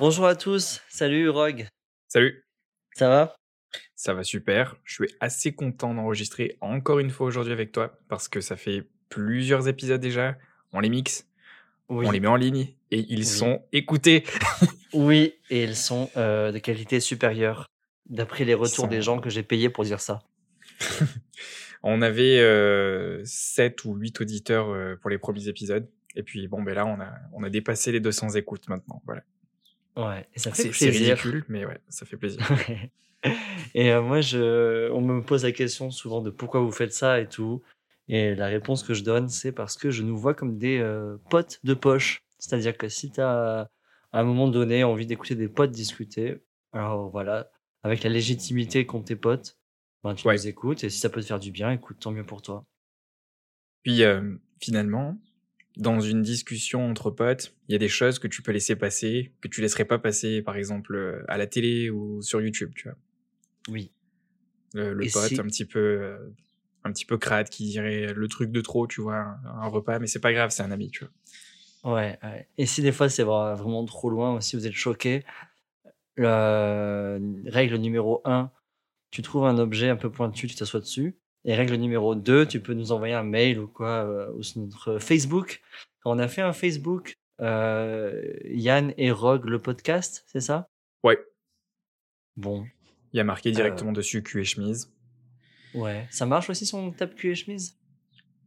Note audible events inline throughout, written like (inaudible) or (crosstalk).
Bonjour à tous, salut Rogue, Salut, ça va? Ça va super. Je suis assez content d'enregistrer encore une fois aujourd'hui avec toi parce que ça fait plusieurs épisodes déjà. On les mixe, Oui, on les met en ligne et ils Oui. sont écoutés. oui, et ils sont euh, de qualité supérieure, d'après les retours sont- des gens que j'ai payés pour dire ça. (laughs) On avait euh, 7 ou 8 auditeurs euh, pour les premiers épisodes. Et puis bon, ben là, on a, on a dépassé les 200 écoutes maintenant. Voilà. Ouais, et ça fait C'est ridicule, mais ouais, ça fait plaisir. (laughs) et euh, moi, je, on me pose la question souvent de pourquoi vous faites ça et tout. Et la réponse que je donne, c'est parce que je nous vois comme des euh, potes de poche. C'est-à-dire que si tu as à un moment donné envie d'écouter des potes discuter, alors voilà, avec la légitimité qu'ont tes potes, ben, tu Ouais. nous écoutes. Et si ça peut te faire du bien, écoute, tant mieux pour toi. Puis euh, finalement, dans une discussion entre potes, il y a des choses que tu peux laisser passer, que tu laisserais pas passer, par exemple, euh, à la télé ou sur YouTube, tu vois. Oui. le, le pote un petit peu euh, un petit peu crade qui dirait le truc de trop tu vois un, un repas mais c'est pas grave c'est un ami tu vois Ouais, ouais. Et si des fois c'est vra- vraiment trop loin, si vous êtes choqué, la règle numéro 1, tu trouves un objet un peu pointu, tu t'assois dessus. Et règle numéro 2, tu peux nous envoyer un mail ou quoi, euh, ou sur notre Facebook. On a fait un Facebook, euh, Yann et Rogue, le podcast, c'est ça? Ouais Bon, il y a Euh. marqué directement dessus cul et chemise ouais. Ça marche aussi si on tape cul et chemise?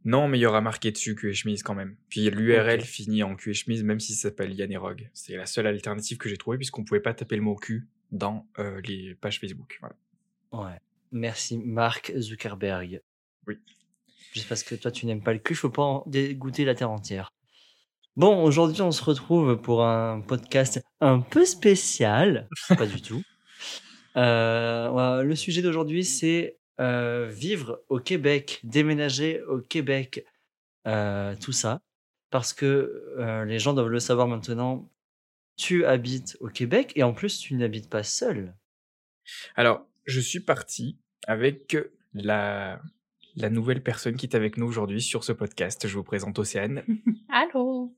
Non mais il y aura marqué dessus cul et chemise quand même puis l'URL finit en cul et chemise même si ça s'appelle Yann et Rogue c'est la seule alternative que j'ai trouvée puisqu'on pouvait pas taper le mot cul dans euh, les pages Facebook voilà. Ouais. Merci Mark Zuckerberg. Oui. Juste parce que toi tu n'aimes pas le cul, je peux pas en dégoûter la terre entière. Bon, aujourd'hui on se retrouve pour un podcast un peu spécial. (laughs) pas du tout. Euh, le sujet d'aujourd'hui c'est euh, vivre au Québec, déménager au Québec, euh, tout ça. Parce que les gens doivent le savoir maintenant. Tu habites au Québec et en plus tu n'habites pas seul. alors je suis parti avec la la nouvelle personne qui est avec nous aujourd'hui sur ce podcast je vous présente Océane (laughs) Allô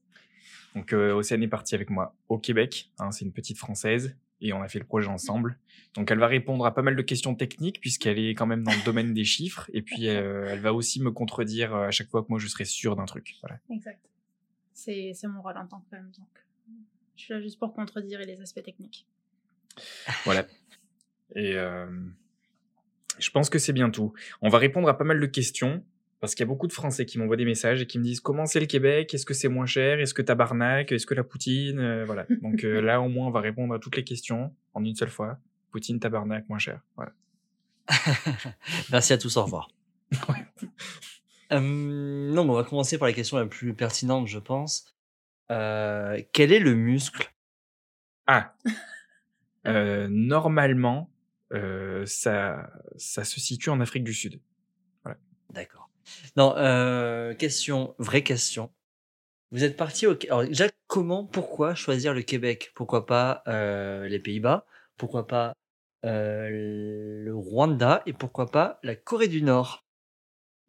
Donc euh, Océane est partie avec moi au Québec, hein, c'est une petite française, et on a fait le projet ensemble. Donc elle va répondre à pas mal de questions techniques puisqu'elle est quand même dans le (laughs) domaine des chiffres, et puis euh, elle va aussi me contredire euh, à chaque fois que moi je serai sûr d'un truc. Voilà. Exact. C'est c'est mon rôle en tant que femme, donc je suis là juste pour contredire les aspects techniques. voilà. Et euh, je pense que c'est bien tout. On va répondre à pas mal de questions. Parce qu'il y a beaucoup de Français qui m'envoient des messages et qui me disent comment c'est le Québec, est-ce que c'est moins cher, est-ce que tabarnak, est-ce que la poutine, euh, voilà. (laughs) Donc euh, là au moins on va répondre à toutes les questions en une seule fois. Poutine, tabarnak, moins cher. Voilà. (laughs) Merci à tous, au revoir. (laughs) Euh, non, mais on va commencer par la question la plus pertinente, je pense. Euh, quel est le muscle? Ah, Euh, normalement, ça, ça se situe en Afrique du Sud. D'accord. Non, euh, question, vraie question. Vous êtes parti au... Alors déjà, comment, pourquoi choisir le Québec? Pourquoi pas euh, les Pays-Bas? Pourquoi pas euh, le Rwanda? Et pourquoi pas la Corée du Nord?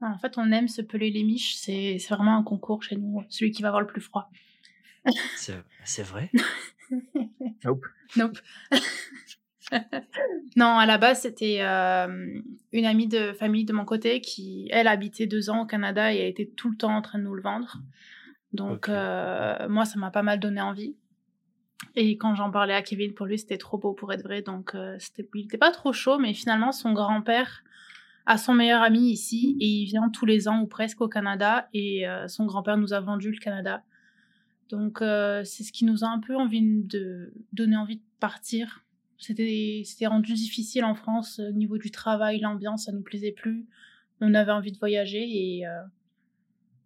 En fait, on aime se peler les miches, c'est c'est vraiment un concours chez nous, celui qui va avoir le plus froid. C'est c'est vrai? (laughs) Nope. Nope. (laughs) non, à la base, c'était euh, une amie de famille de mon côté qui, elle, habitait deux ans au Canada et a été tout le temps en train de nous le vendre. Donc, euh, moi, ça m'a pas mal donné envie. Et quand j'en parlais à Kevin, pour lui, c'était trop beau pour être vrai. Donc, euh, c'était, il n'était pas trop chaud, mais finalement, son grand-père a son meilleur ami ici et il vient tous les ans ou presque au Canada. Et son grand-père nous a vendu le Canada. Donc, c'est ce qui nous a un peu envie de donner envie de partir. C'était, rendu difficile en France au niveau du travail, l'ambiance, ça nous plaisait plus. On avait envie de voyager et, euh,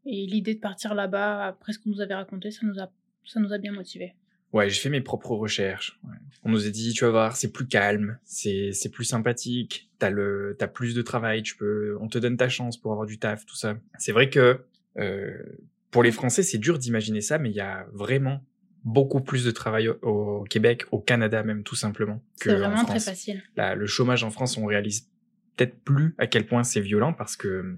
et l'idée de partir là-bas, après ce qu'on nous avait raconté, ça nous a, ça nous a bien motivés. Ouais, j'ai fait mes propres recherches. On nous a dit, tu vas voir, c'est plus calme, c'est plus sympathique, t'as le t'as plus de travail, tu peux, on te donne ta chance pour avoir du taf, tout ça. C'est vrai que euh, pour les Français, c'est dur d'imaginer ça, mais il y a vraiment beaucoup plus de travail au, Québec, au Canada même, tout simplement. que C'est en vraiment très facile. La- le chômage en France, on réalise peut-être plus à quel point c'est violent parce que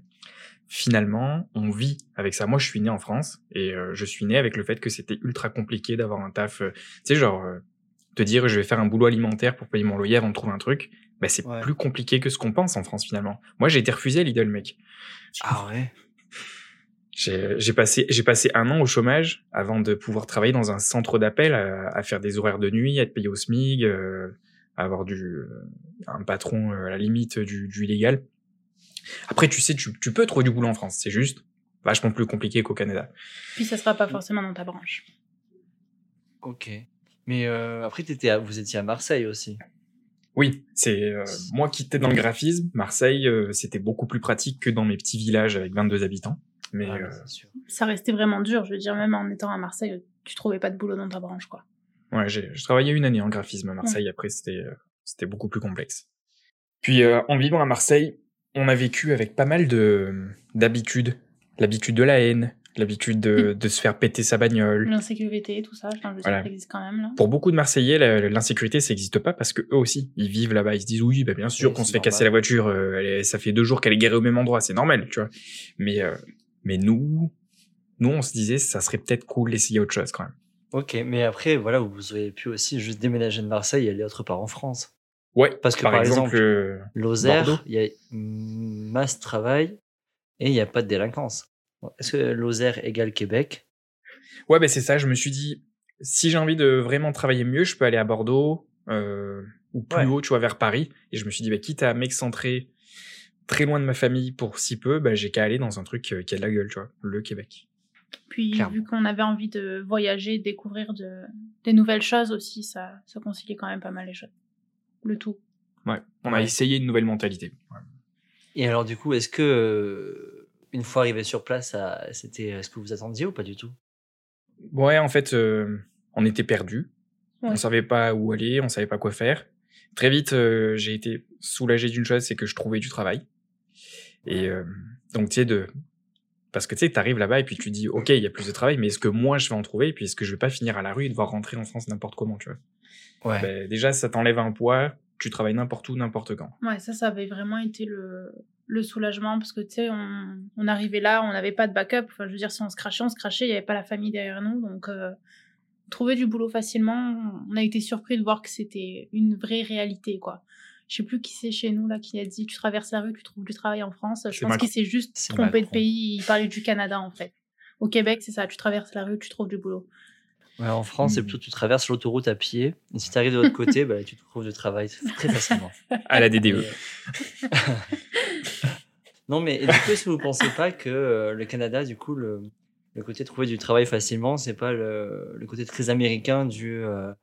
finalement, on vit avec ça. Moi, je suis né en France et euh, je suis né avec le fait que c'était ultra compliqué d'avoir un taf. euh, tu sais, genre, euh, te dire je vais faire un boulot alimentaire pour payer mon loyer avant de trouver un truc, bah, c'est Ouais. plus compliqué que ce qu'on pense en France finalement. Moi, j'ai été refusé à Lidl, mec. Ah ouais? J'ai j'ai passé, j'ai passé un an au chômage avant de pouvoir travailler dans un centre d'appel à, à faire des horaires de nuit, à être payé au SMIG, euh, à avoir du, euh, un patron euh, à la limite du, du illégal. Après, tu sais, tu, tu peux trouver du boulot en France. C'est juste vachement plus compliqué qu'au Canada. Puis ça sera pas forcément dans ta branche. Ok. Mais euh, après, t'étais à- vous étiez à Marseille aussi. Oui, c'est euh, moi qui étais dans le graphisme. Marseille, euh, c'était beaucoup plus pratique que dans mes petits villages avec 22 habitants. Mais Ah, euh, sûr. Ça restait vraiment dur. Je veux dire, même en étant à Marseille, tu trouvais pas de boulot dans ta branche, quoi. Ouais, j'ai je travaillais une année en graphisme à Marseille. Après, c'était euh, c'était beaucoup plus complexe. Puis, euh, en vivant à Marseille, on a vécu avec pas mal de d'habitudes, l'habitude de la haine, l'habitude de, de se faire péter sa bagnole. L'insécurité, tout ça, enfin, je Voilà. ça existe quand même, là. Pour beaucoup de Marseillais, la- l'insécurité, ça n'existe pas parce que eux aussi, ils vivent là-bas. Ils se disent oui, bah bien sûr Oui, qu'on se fait normal. casser la voiture. euh, elle est- ça fait deux jours qu'elle est garée au même endroit, c'est normal, tu vois. Mais euh, mais nous, nous, on se disait, ça serait peut-être cool d'essayer autre chose quand même. Ok, mais après, voilà, vous auriez pu aussi juste déménager de Marseille et aller autre part en France. Ouais, Parce que, par, par exemple, exemple, euh, Lozère, il y a masse travail et il n'y a pas de délinquance. Est-ce que Lozère égale Québec? Ouais, ben c'est ça. Je me suis dit, si j'ai envie de vraiment travailler mieux, je peux aller à Bordeaux euh, ou plus Ouais. haut, tu vois, vers Paris. Et je me suis dit, bah, quitte à m'excentrer très loin de ma famille pour si peu, bah, j'ai qu'à aller dans un truc euh, qui a de la gueule, tu vois, le Québec. Puis, Clairement. vu qu'on avait envie de voyager, découvrir de, des nouvelles choses aussi, ça, ça conciliait quand même pas mal les choses. Le tout. Ouais. On a Ouais. essayé une nouvelle mentalité. Ouais. Et alors, du coup, est-ce que, euh, une fois arrivé sur place, c'était ce que vous attendiez ou pas du tout? Ouais, en fait, euh, on était perdus. On Ouais. savait pas où aller, on savait pas quoi faire. Très vite, euh, j'ai été soulagé d'une chose, c'est que je trouvais du travail. Et euh, donc, tu sais, de... Parce que tu sais, t'arrives là-bas et puis tu dis, OK, il y a plus de travail, mais est-ce que moi, je vais en trouver? Et puis, est-ce que je vais pas finir à la rue et devoir rentrer en France n'importe comment, tu vois? Ouais. Ben, Déjà, ça t'enlève un poids, tu travailles n'importe où, n'importe quand. Ouais, ça, ça avait vraiment été le, le soulagement parce que, tu sais, on, on arrivait là, on n'avait pas de backup. Enfin, je veux dire, si on se crachait, on se crachait, il n'y avait pas la famille derrière nous. Donc, euh, trouver du boulot facilement, on a été surpris de voir que c'était une vraie réalité, quoi. Je sais plus qui c'est chez nous, là, qui a dit tu traverses la rue, tu trouves du travail en France. Je pense qu'il s'est juste C'est trompé de Macron. pays. Il parlait du Canada, en fait. Au Québec, c'est ça, tu traverses la rue, tu trouves du boulot. Ouais, en France, c'est Hmm. plutôt tu traverses l'autoroute à pied. Et si tu arrives de l'autre côté, bah, tu trouves du travail très (laughs) facilement. À la DDE. euh, (laughs) non, mais du coup, est-ce que vous pensez pas que euh, le Canada, du coup, le, le côté trouver du travail facilement, c'est pas le, le côté très américain du euh,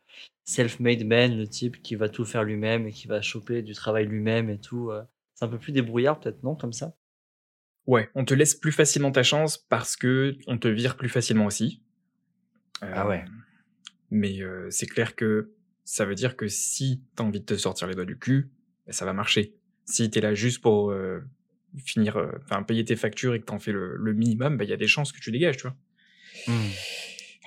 self-made man, le type qui va tout faire lui-même et qui va choper du travail lui-même et tout. euh. C'est un peu plus débrouillard, peut-être, non, comme ça? Ouais, on te laisse plus facilement ta chance parce que on te vire plus facilement aussi. Euh, Ah ouais. Mais euh, c'est clair que ça veut dire que si t'as envie de te sortir les doigts du cul, ben, ça va marcher. Si t'es là juste pour finir, euh, enfin payer tes factures et que t'en fais le, le minimum, il y a des chances que tu dégages, tu vois. Hmm.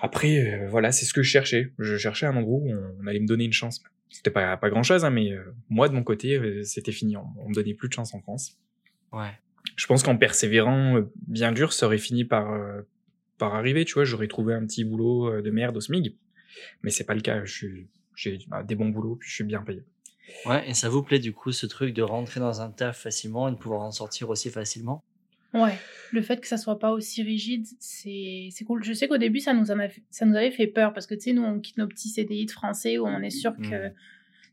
Après, euh, voilà, c'est ce que je cherchais. Je cherchais un endroit où on, on allait me donner une chance. C'était pas, pas grand chose, hein, mais euh, moi, de mon côté, euh, c'était fini. On, on me donnait plus de chance en France. Ouais. Je pense qu'en persévérant bien dur, ça aurait fini par, par arriver, tu vois. J'aurais trouvé un petit boulot de merde au SMIG. Mais c'est pas le cas. J'ai bah, des bons boulots, puis je suis bien payé. Ouais, et ça vous plaît, du coup, ce truc de rentrer dans un taf facilement et de pouvoir en sortir aussi facilement? Ouais, le fait que ça soit pas aussi rigide, c'est cool. Je sais qu'au début, ça nous, en a fait- ça nous avait fait peur parce que, tu sais, nous, on quitte nos petits CDI de français où on est sûr que, Mhm. tu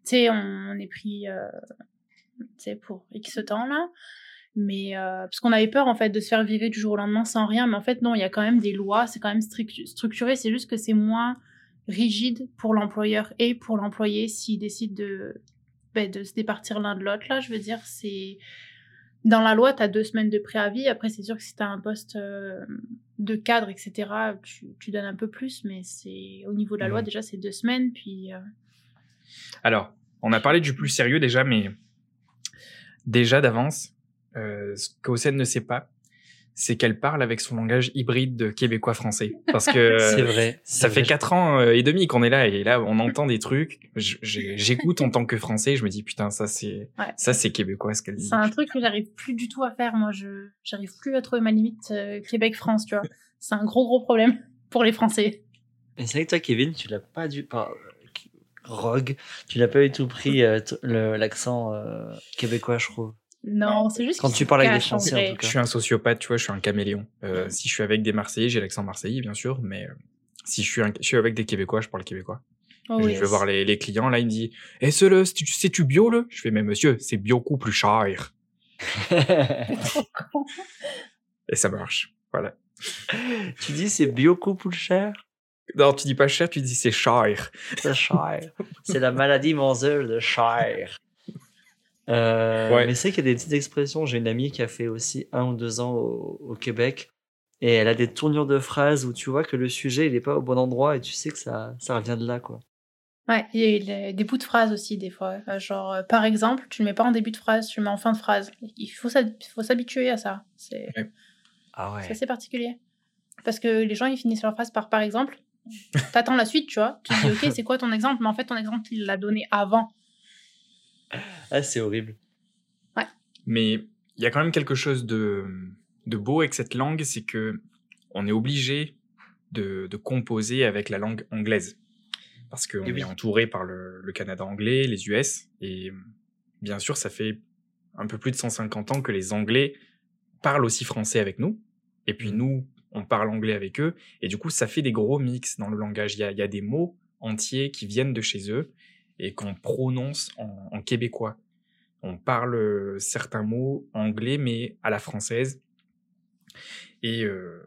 sais, on, est pris, euh, tu sais, pour X temps, là. Mais, euh, parce qu'on avait peur, en fait, de se faire virer du jour au lendemain sans rien. Mais en fait, non, il y a quand même des lois, c'est quand même structuré. C'est juste que c'est moins rigide pour l'employeur et pour l'employé s'il décide de, ben, de se départir l'un de l'autre, là. Je veux dire, c'est dans la loi, tu as deux semaines de préavis. Après, c'est sûr que si tu as un poste euh, de cadre, etc., tu, tu donnes un peu plus. Mais c'est au niveau de la loi, déjà, c'est deux semaines. Puis, euh, Alors, on a parlé du plus sérieux déjà, mais déjà d'avance, euh, ce qu'Océane ne sait pas, c'est qu'elle parle avec son langage hybride de québécois-français. Parce que (laughs) C'est vrai. ça c'est fait vrai. quatre ans euh, et demi qu'on est là, et là, on entend des trucs. J'écoute en tant que français, je me dis, putain, ça c'est ouais. ça c'est québécois ce qu'elle dit. C'est un truc que j'arrive plus du tout à faire. Moi, je j'arrive plus à trouver ma limite euh, Québec-France, tu vois. C'est un gros, gros problème pour les Français. Et c'est vrai que toi, Kevin, tu l'as pas dû. par- Rogue. Tu n'as pas du tout pris euh, t- le- l'accent euh, québécois, je trouve. Non, c'est juste Quand tu parles avec des Français, en vrai. tout cas. Je suis un sociopathe, tu vois, je suis un caméléon. Euh, si je suis avec des Marseillais, j'ai l'accent marseillais, bien sûr, mais euh, si je suis, un- je suis avec des Québécois, je parle québécois. Oh, je oui. vais voir les, les clients, là, il me dit Eh, ce le, c'est-tu bio, là Je fais Mais monsieur, c'est beaucoup plus cher. Et ça marche. Voilà. (laughs) tu dis c'est beaucoup plus cher? Non, tu dis pas cher, tu dis c'est cher. C'est cher. C'est la maladie mensuelle de cher. Euh, Ouais. Mais c'est qu'il y a des petites expressions. J'ai une amie qui a fait aussi un ou deux ans au, au Québec. Et elle a des tournures de phrases où tu vois que le sujet, il est pas au bon endroit et tu sais que ça, ça revient de là, quoi. Ouais, il y a des bouts de phrases aussi, des fois. Euh, Genre, euh, par exemple, tu ne mets pas en début de phrase, tu le mets en fin de phrase. Il faut s'hab- faut s'habituer à ça. C'est Ah c'est assez particulier. Parce que les gens, ils finissent leur phrase par par exemple. (laughs) T'attends la suite, tu vois. Tu te dis, ok, c'est quoi ton exemple? Mais en fait, ton exemple, il l'a donné avant. (laughs) Ah, c'est horrible. Mais il y a quand même quelque chose de, de beau avec cette langue, c'est que on est obligé de, de composer avec la langue anglaise. Parce qu'on Eh oui. est entouré par le, le Canada anglais, les US, et bien sûr, ça fait un peu plus de 150 ans que les Anglais parlent aussi français avec nous, et puis Mhm. nous, on parle anglais avec eux, et du coup, ça fait des gros mix dans le langage. Il y a, il y a des mots entiers qui viennent de chez eux et qu'on prononce en, en québécois. On parle euh, certains mots anglais, mais à la française. Et euh,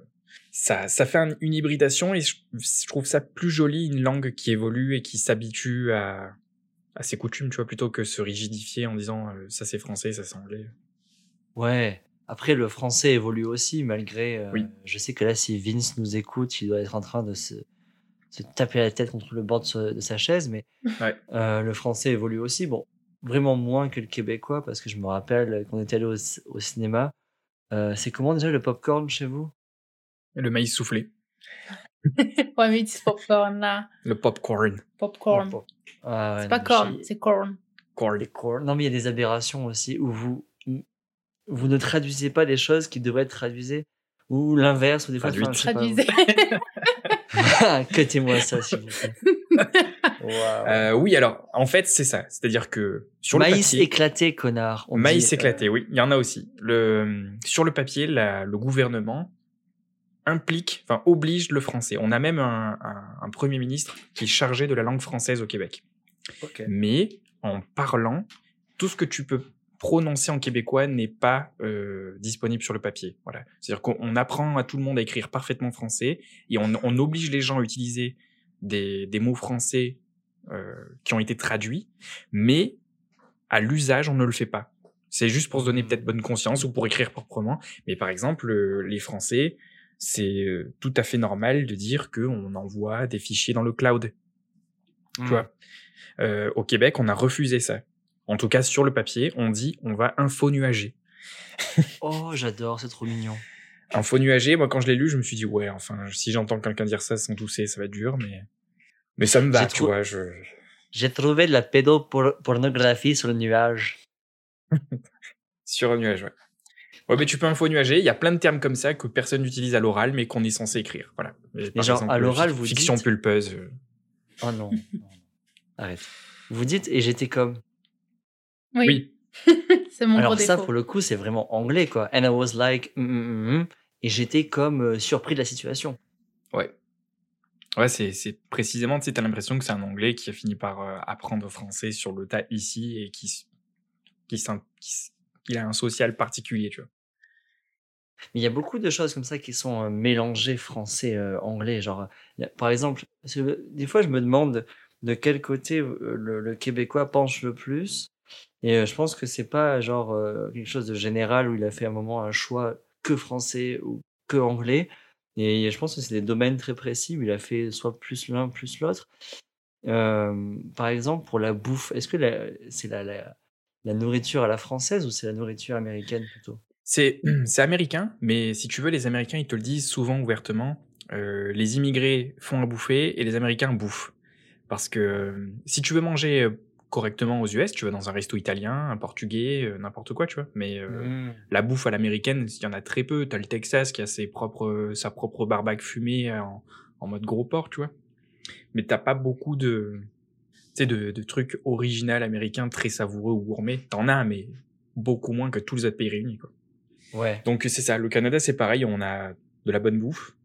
ça, ça fait un- une hybridation et je, je trouve ça plus joli, une langue qui évolue et qui s'habitue à, à ses coutumes, tu vois, plutôt que se rigidifier en disant euh, ça c'est français, ça c'est anglais. Ouais. Après, le français évolue aussi, malgré. euh, Oui. Je sais que là, si Vince nous écoute, il doit être en train de se, se taper la tête contre le bord de, sa- de sa chaise, mais (laughs) Ouais. euh, le français évolue aussi. Bon, vraiment moins que le québécois, parce que je me rappelle qu'on était allé au, au cinéma. Euh, c'est comment déjà le popcorn chez vous? Le maïs soufflé, (laughs) ouais, mais disent popcorn là. le popcorn. Popcorn. Pop- Ah ouais, c'est pas corn, c'est corn. corn. les corn. Non, mais il y a des aberrations aussi où vous, vous ne traduisez pas les choses qui devraient être traduisées, ou l'inverse, ou des fois. Traduites. enfin, je sais pas, Traduisez. (laughs) (laughs) Cutez-moi ça, s'il vous plaît. Euh, oui, alors en fait c'est ça, c'est-à-dire que sur le Maïs papier, éclaté, connard. On Maïs dit, euh, éclaté, oui, il y en a aussi. Le, sur le papier, la- le gouvernement implique, enfin oblige le français. On a même un, un- un premier ministre qui est chargé de la langue française au Québec. Mais en parlant, tout ce que tu peux prononcer en québécois n'est pas euh, disponible sur le papier. Voilà. C'est-à-dire qu'on on apprend à tout le monde à écrire parfaitement français et on, on oblige les gens à utiliser des, des mots français euh, qui ont été traduits, mais à l'usage, on ne le fait pas. C'est juste pour se donner peut-être bonne conscience ou pour écrire proprement. Mais par exemple, euh, les Français, c'est euh, tout à fait normal de dire qu'on envoie des fichiers dans le cloud. Tu Mm. vois? Euh, au Québec, on a refusé ça. En tout cas, sur le papier, on dit on va info-nuager. (laughs) Oh, j'adore, c'est trop mignon. Info-nuager, moi, quand je l'ai lu, je me suis dit, ouais, enfin, si j'entends quelqu'un dire ça sans tousser, ça va être dur, mais, mais ça me J'ai tu vois. Je... J'ai trouvé de la pédopornographie sur le nuage. (laughs) Sur un nuage, ouais. Ouais, mais tu peux info-nuager. Il y a plein de termes comme ça que personne n'utilise à l'oral, mais qu'on est censé écrire. Voilà. Genre, à l'oral, vous Fiction dites- pulpeuse. euh, Oh non. Arrête. Vous dites, et j'étais comme. Oui, Oui. (laughs) c'est mon Alors, gros ça, défaut. pour le coup, c'est vraiment anglais, quoi. And I was like. mm, mm, mm, et j'étais comme euh, surpris de la situation. Ouais. Ouais, c'est, c'est précisément, tu sais, t'as l'impression que c'est un anglais qui a fini par euh, apprendre français sur le tas ici et qui, qui, qui, a un social particulier, tu vois. Mais il y a beaucoup de choses comme ça qui sont euh, mélangées français-anglais. genre, par exemple, des fois, je me demande de quel côté euh, le, le québécois penche le plus. Et euh, je pense que c'est pas genre euh, quelque chose de général où il a fait un moment un choix que français ou que anglais. Et je pense que c'est des domaines très précis où il a fait soit plus l'un, plus l'autre. Par exemple, pour la bouffe, est-ce que c'est la, nourriture à la française ou c'est la nourriture américaine plutôt? (clears throat) C'est, américain, mais si tu veux, les Américains, ils te le disent souvent ouvertement. euh, les immigrés font à bouffer et les Américains bouffent. Parce que si tu veux manger correctement aux US, tu vas dans un resto italien, un portugais, euh, n'importe quoi, tu vois. Mais euh, Mm. la bouffe à l'américaine, il y en a très peu. T'as le Texas qui a ses propres, sa propre barbaque fumée en, en mode gros porc, tu vois. Mais t'as pas beaucoup de, sais, de, de trucs original américains très savoureux ou gourmets. T'en as, mais beaucoup moins que tous les autres pays réunis, quoi. Ouais. Donc c'est ça. Le Canada, c'est pareil. On a de la bonne bouffe,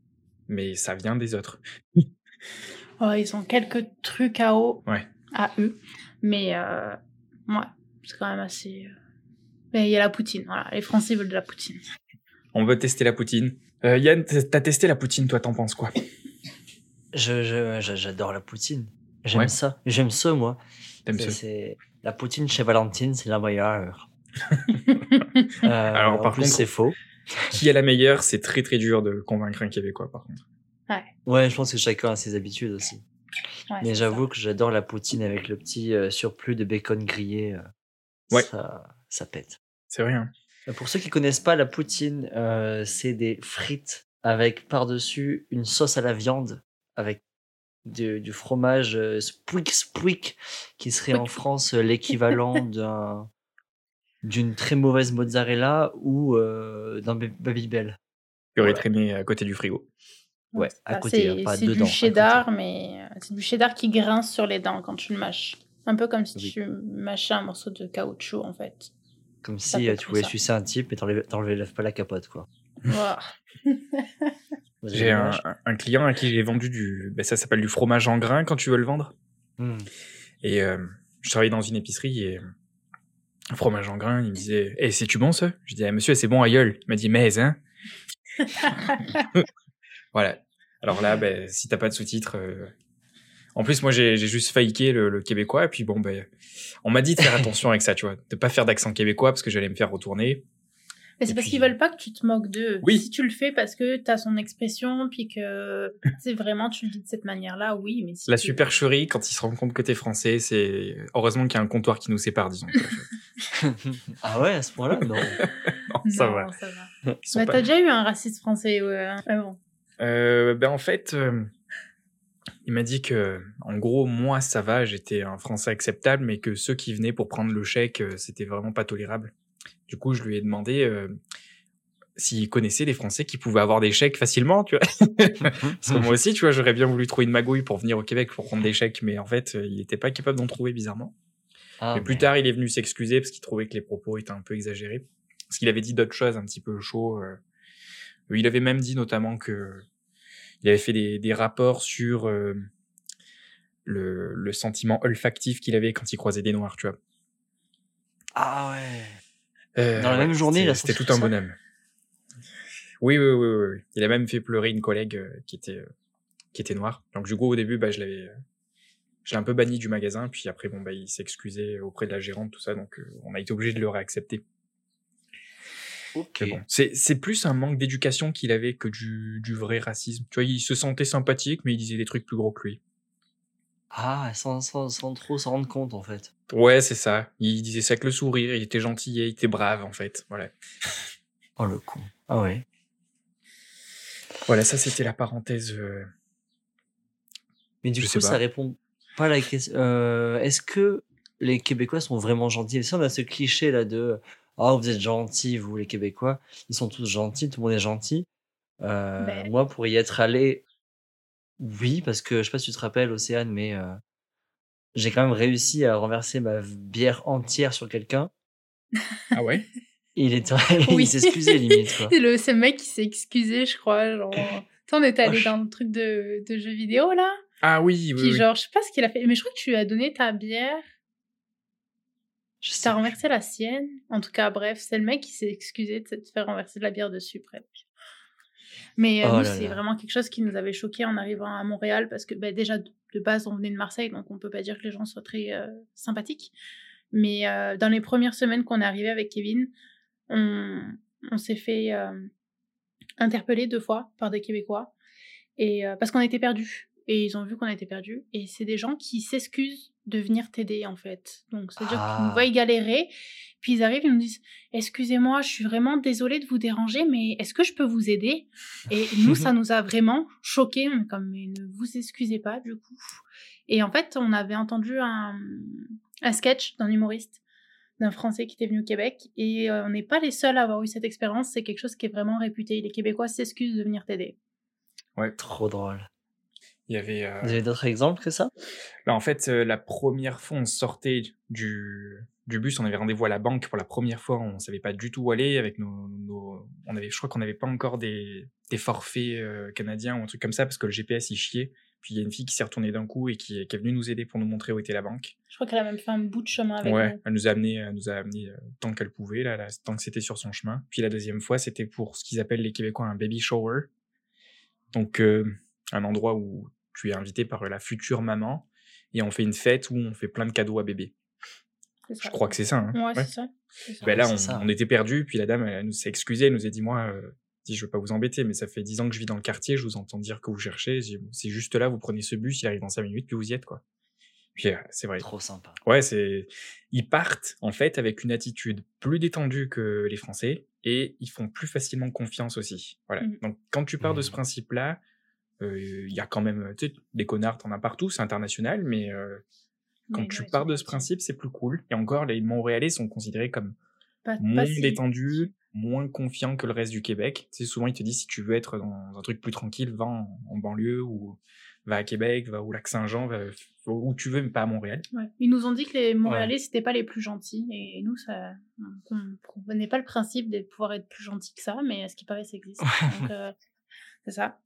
mais ça vient des autres. Oh, (laughs) ils ont quelques trucs à eau, Ouais. à eux, mais euh, ouais, c'est quand même assez. euh, Mais il y a la poutine, voilà. Les Français veulent de la poutine. On veut tester la poutine. Euh, Yann, t'as testé la poutine, toi, t'en penses quoi? Je, je- je- j'adore la poutine. J'aime Ouais. ça. J'aime ça, moi. T'aimes C'est- ça? c'est la poutine chez Valentine, c'est la meilleure. (laughs) Euh, Alors, par plus, contre- c'est faux. Qui est la meilleure C'est très très dur de convaincre un Québécois, par contre. Ouais, je pense que chacun a ses habitudes aussi. Ouais, Mais j'avoue que j'adore la poutine avec le petit euh, surplus de bacon grillé. euh, Ouais. Ça, ça pète. C'est vrai. Hein Euh, Pour ceux qui connaissent pas la poutine, euh, c'est des frites avec par-dessus une sauce à la viande avec du, du fromage spouik spouik qui serait en. France (laughs) l'équivalent d'un d'une très mauvaise mozzarella ou d'un Ba- Babybel. Tu aurais Ouais. traîné à côté du frigo. Ouais, à Ah, côté, hein, c'est pas dedans. du cheddar, mais euh, c'est du cheddar qui grince sur les dents quand tu le mâches. Un peu comme si Oui. tu mâchais un morceau de caoutchouc, en fait. Comme Ça si euh, tu voulais ça. sucer un type et t'enlevais pas la capote, quoi. (laughs) J'ai un, client à qui j'ai vendu du. Ben, ça s'appelle du fromage en grains quand tu veux le vendre. Hmm. Et euh, je travaillais dans une épicerie et. Fromage en grains, il me disait Eh, c'est-tu bon ça? Je dis ah, Monsieur, c'est bon à gueule. Il m'a dit Mais, hein (laughs) Voilà. Alors là, ben, si t'as pas de sous-titres. euh, En plus, moi, j'ai juste failliqué le, le québécois. Et puis, bon, ben, on m'a dit de faire (laughs) attention avec ça, tu vois. De pas faire d'accent québécois parce que j'allais me faire retourner. Mais c'est parce puis- qu'ils veulent pas que tu te moques d'eux. Oui. Si tu le fais parce que tu as son expression, puis que (laughs) c'est vraiment tu le dis de cette manière-là, oui. Mais si La tu- supercherie, quand ils se rendent compte que t'es français, c'est. Heureusement qu'il y a un comptoir qui nous sépare, disons. (laughs) ah ouais, à ce point-là Non. Non, ça Non, va. ça va. Ils sont Mais pas- t'as déjà eu un raciste français, ouais. Ah bon. Euh, ben en fait, euh, il m'a dit que, en gros, moi ça va, j'étais un Français acceptable, mais que ceux qui venaient pour prendre le chèque, euh, c'était vraiment pas tolérable. Du coup, je lui ai demandé s'il connaissait des Français qui pouvaient avoir des chèques facilement, tu vois. Parce que moi aussi, tu vois, j'aurais bien voulu trouver une magouille pour venir au Québec pour prendre des chèques, mais en fait, il était pas capable d'en trouver bizarrement. Ah, Mais plus tard, il est venu s'excuser parce qu'il trouvait que les propos étaient un peu exagérés. Parce qu'il avait dit d'autres choses un petit peu chauds. euh. Il avait même dit notamment que il avait fait des, des rapports sur euh, le, le sentiment olfactif qu'il avait quand il croisait des noirs, tu vois. Ah ouais. Euh, Dans la même journée, c'était tout un bonhomme. Oui, oui, oui, oui, oui. Il a même fait pleurer une collègue euh, qui était euh, qui était noire. Donc du coup, au début, bah, je l'avais, euh, je l'ai un peu banni du magasin. Puis après, bon, bah, il s'est excusé auprès de la gérante, tout ça. Donc on a été obligé de le réaccepter. Bon, c'est plus un manque d'éducation qu'il avait que du, du vrai racisme. Tu vois, il se sentait sympathique, mais il disait des trucs plus gros que lui. Ah, sans, sans, sans trop s'en rendre compte, en fait. Ouais, c'est ça. Il disait ça avec le sourire. Il était gentil et il était brave, en fait. Voilà. (laughs) Oh, le con. Ah ouais. Voilà, ça c'était la parenthèse. euh, Mais du Je coup, ça répond pas à la question. Euh, Est-ce que les Québécois sont vraiment gentils? Si on a ce cliché là de Ah, vous êtes gentils, vous les Québécois. Ils sont tous gentils, tout le monde est gentil. Euh, Ben. Moi, pour y être allé, oui, parce que je sais pas si tu te rappelles, Océane, mais euh, j'ai quand même réussi à renverser ma bière entière sur quelqu'un. Ah ouais? Il est (laughs) Oui. (laughs) il s'excusait limite. Quoi. C'est le, c'est le mec qui s'est excusé, je crois. Genre... (laughs) Sais, on était allé Oh, je- dans le truc de, de jeux vidéo, là. Ah oui, oui. Puis, oui. genre, je sais pas ce qu'il a fait. Mais je crois que tu lui as donné ta bière. Je T'as renversé la sienne. En tout cas, bref, c'est le mec qui s'est excusé de te faire renverser de la bière dessus, presque. Mais euh, Oh c'est vraiment quelque chose qui nous avait choqué en arrivant à Montréal parce que bah, déjà, de base, on venait de Marseille, donc on peut pas dire que les gens soient très euh, sympathiques. Mais euh, dans les premières semaines qu'on est arrivé avec Kevin, on, on s'est fait interpeller deux fois par des Québécois et parce qu'on était perdus. Et ils ont vu qu'on était perdus. Et c'est des gens qui s'excusent de venir t'aider, en fait. Donc, c'est-à-dire qu'ils Ah. nous voient galérer. Puis ils arrivent, ils nous disent Excusez-moi, je suis vraiment désolée de vous déranger, mais est-ce que je peux vous aider? Et nous, ça (laughs) nous a vraiment choqués. On est Comme, mais ne vous excusez pas, du coup. Et en fait, on avait entendu un, un sketch d'un humoriste, d'un Français qui était venu au Québec. Et euh, on n'est pas les seuls à avoir eu cette expérience. C'est quelque chose qui est vraiment réputé. Les Québécois s'excusent de venir t'aider. Trop drôle. Il y avait. euh, Vous avez d'autres exemples que ça? Bah, en fait, euh, la première fois, on sortait du, du bus, on avait rendez-vous à la banque pour la première fois, on savait pas du tout où aller avec nos, nos on avait, je crois qu'on n'avait pas encore des, des forfaits euh, canadiens ou un truc comme ça parce que le GPS il chiait. Puis il y a une fille qui s'est retournée d'un coup et qui, qui est venue nous aider pour nous montrer où était la banque. Je crois qu'elle a même fait un bout de chemin avec ouais, nous. elle nous a amené, elle nous a amené euh, tant qu'elle pouvait là, là, tant que c'était sur son chemin. Puis la deuxième fois, c'était pour ce qu'ils appellent les Québécois un baby shower. Donc euh, un endroit où tu es invité par la future maman et on fait une fête où on fait plein de cadeaux à bébé. Je crois que c'est ça. Hein. Ouais, Ouais. c'est ça. Ben là, on, ça. on était perdus, puis la dame, elle nous s'est excusée, elle nous a dit, moi, euh, je veux pas vous embêter, mais ça fait dix ans que je vis dans le quartier, je vous entends dire que vous cherchez, c'est juste là, vous prenez ce bus, il arrive dans cinq minutes, puis vous y êtes, quoi. Puis euh, c'est vrai. Trop sympa. Ouais, c'est, ils partent, en fait, avec une attitude plus détendue que les Français, et ils font plus facilement confiance aussi. Voilà. Mhm. Donc, quand tu pars de ce Mhm. principe-là, euh, il y a quand même, des connards, t'en as partout, c'est international, mais euh, quand Mais tu ouais, pars de ce principe, c'est plus cool. Et encore, les Montréalais sont considérés comme Pas- moins pas si- détendu, moins confiant que le reste du Québec. Tu sais, souvent, ils te disent si tu veux être dans un truc plus tranquille, va en, en banlieue ou va à Québec, va au lac Saint-Jean, va où tu veux, mais pas à Montréal. Ouais. Ils nous ont dit que les Montréalais, c'était pas les plus gentils. Et nous, ça, on ne comprenait pas le principe de pouvoir être plus gentil que ça, mais à ce qui paraît, ça existe. Donc, euh, c'est ça.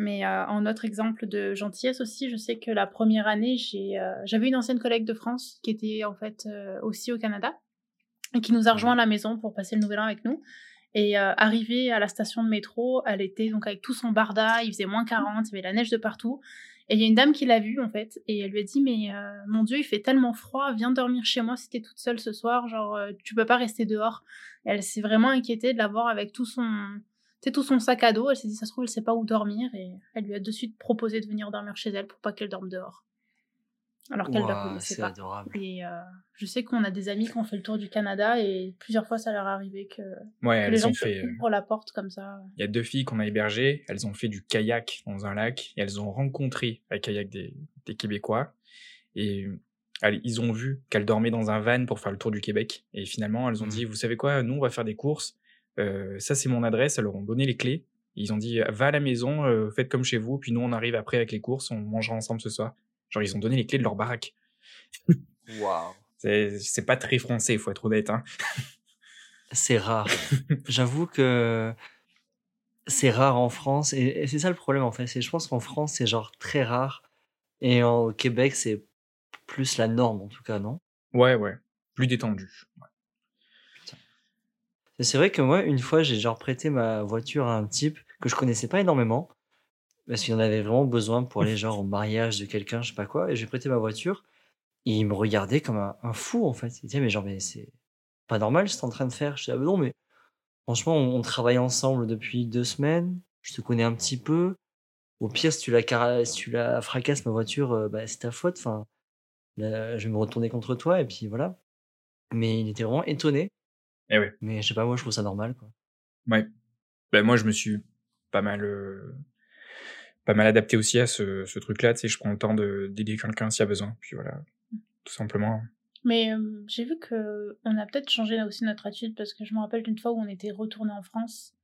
Mais euh, en autre exemple de gentillesse aussi, je sais que la première année, euh, j'avais une ancienne collègue de France qui était en fait euh, aussi au Canada et qui nous a rejoint à la maison pour passer le nouvel an avec nous. Et euh, arrivée à la station de métro, elle était donc avec tout son barda, il faisait moins 40, il y avait la neige de partout. Et il y a une dame qui l'a vue en fait, et elle lui a dit Mais euh, mon Dieu, il fait tellement froid, viens dormir chez moi si t'es toute seule ce soir, genre euh, tu peux pas rester dehors. Elle s'est vraiment inquiétée de la voir avec tout son, sais, tout son sac à dos. Elle s'est dit Ça se trouve, elle sait pas où dormir, et elle lui a de suite proposé de venir dormir chez elle pour pas qu'elle dorme dehors. Alors qu'elle la Ouah, connaissait c'est pas. adorable. Et euh, je sais qu'on a des amis qui ont fait le tour du Canada, et plusieurs fois ça leur est arrivé que, Ouais, que les elles gens fait. euh, ouvrent la porte comme ça. Il y a deux filles qu'on a hébergées, elles ont fait du kayak dans un lac et elles ont rencontré le kayak des, des Québécois. Et allez, ils ont vu qu'elles dormaient dans un van pour faire le tour du Québec. Et finalement, elles ont Mhm. dit, vous savez quoi, nous, on va faire des courses. Ça, c'est mon adresse. Elles leur ont donné les clés. Ils ont dit, va à la maison, faites comme chez vous. Puis nous, on arrive après avec les courses, on mangera ensemble ce soir. Genre, ils ont donné les clés de leur baraque. Waouh. C'est pas très français, faut être honnête. Hein. C'est rare. J'avoue que c'est rare en France et, et c'est ça le problème en fait. Je pense qu'en France c'est genre très rare et en- au Québec c'est plus la norme en tout cas non? Ouais, ouais. Plus détendu. C'est vrai que moi une fois j'ai genre prêté ma voiture à un type que je connaissais pas énormément parce qu'il en avait vraiment besoin pour aller genre au mariage de quelqu'un je sais pas quoi et j'ai prêté ma voiture il me regardait comme un, fou en fait. Il disait mais genre mais c'est pas normal ce que en train de faire. Je dis ah, ben non mais Franchement, on, travaille ensemble depuis deux semaines. Je te connais un petit peu. Au pire, si tu la, tu la fracasses ma voiture, euh, bah, c'est ta faute. Enfin, là, je vais me retourner contre toi et puis voilà. Mais il était vraiment étonné. Eh ouais. Mais je sais pas, moi, je trouve ça normal. Quoi. Ouais. Ben, moi, je me suis pas mal, euh, pas mal adapté aussi à ce, ce truc-là. Tu sais, je prends le temps de- d'aider quelqu'un s'il y a besoin. Puis voilà, tout simplement. Mais euh, j'ai vu que on a peut-être changé là aussi notre attitude parce que je me rappelle d'une fois où on était retourné en France.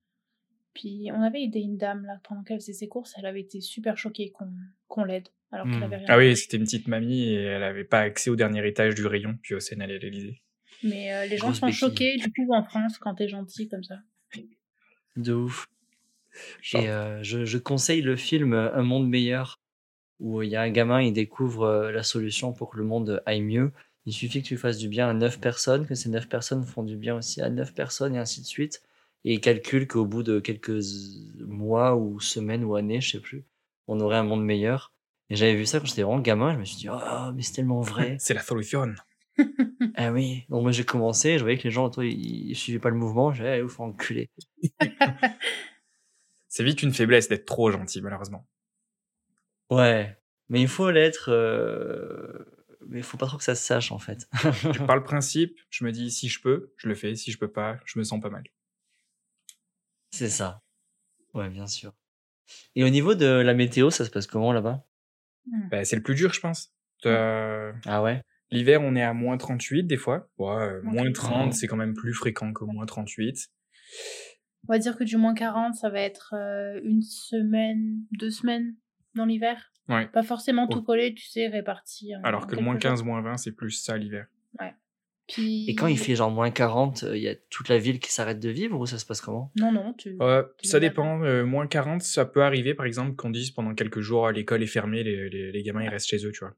Puis on avait aidé une dame là pendant qu'elle faisait ses courses, elle avait été super choquée qu'on qu'on l'aide alors qu'elle Hmm. avait rien. Ah oui, c'était une petite mamie et elle avait pas accès au dernier étage du rayon, puis au Seine à l'Élysée. Mais euh, les gens Grosse sont béquille. choqués du coup en France quand t'es gentil comme ça. De ouf. Genre, Et euh, je, je conseille le film Un monde meilleur où il y a un gamin, il découvre euh, la solution pour que le monde aille mieux. Il suffit que tu fasses du bien à 9 personnes, que ces 9 personnes font du bien aussi à 9 personnes et ainsi de suite. Et il calcule qu'au bout de quelques mois ou semaines ou années, je sais plus, on aurait un monde meilleur. Et j'avais vu ça quand j'étais vraiment gamin, je me suis dit, oh, mais c'est tellement vrai. (laughs) c'est la solution. Ah oui. Donc moi j'ai commencé, je voyais que les gens autour, ils, ils suivaient pas le mouvement, j'ai il faut enculer. C'est vite une faiblesse d'être trop gentil, malheureusement. Ouais. Mais il faut l'être. euh, Mais il faut pas trop que ça se sache en fait. (laughs) Par le principe, je me dis si je peux, je le fais. Si je peux pas, je me sens pas mal. C'est ça. Ouais, bien sûr. Et au niveau de la météo, ça se passe comment là-bas? Bah, c'est le plus dur, je pense. Ah ouais? L'hiver, on est à moins 38 des fois. Ouais, euh, Moins moins 30. 30, c'est quand même plus fréquent que moins 38. On va dire que du moins 40, ça va être euh, une semaine, deux semaines dans l'hiver. Ouais. Pas forcément Oh. tout collé, tu sais, réparti. en- Alors que quelques moins jours. 15, moins 20, c'est plus ça l'hiver. Puis... Et quand il fait genre moins 40, il y a toute la ville qui s'arrête de vivre ou ça se passe comment? Non, non, tu... Euh, Tu ça dépend. euh, moins 40, ça peut arriver, par exemple, qu'on dise pendant quelques jours, l'école est fermée, les, les, les gamins ils restent chez eux, tu vois.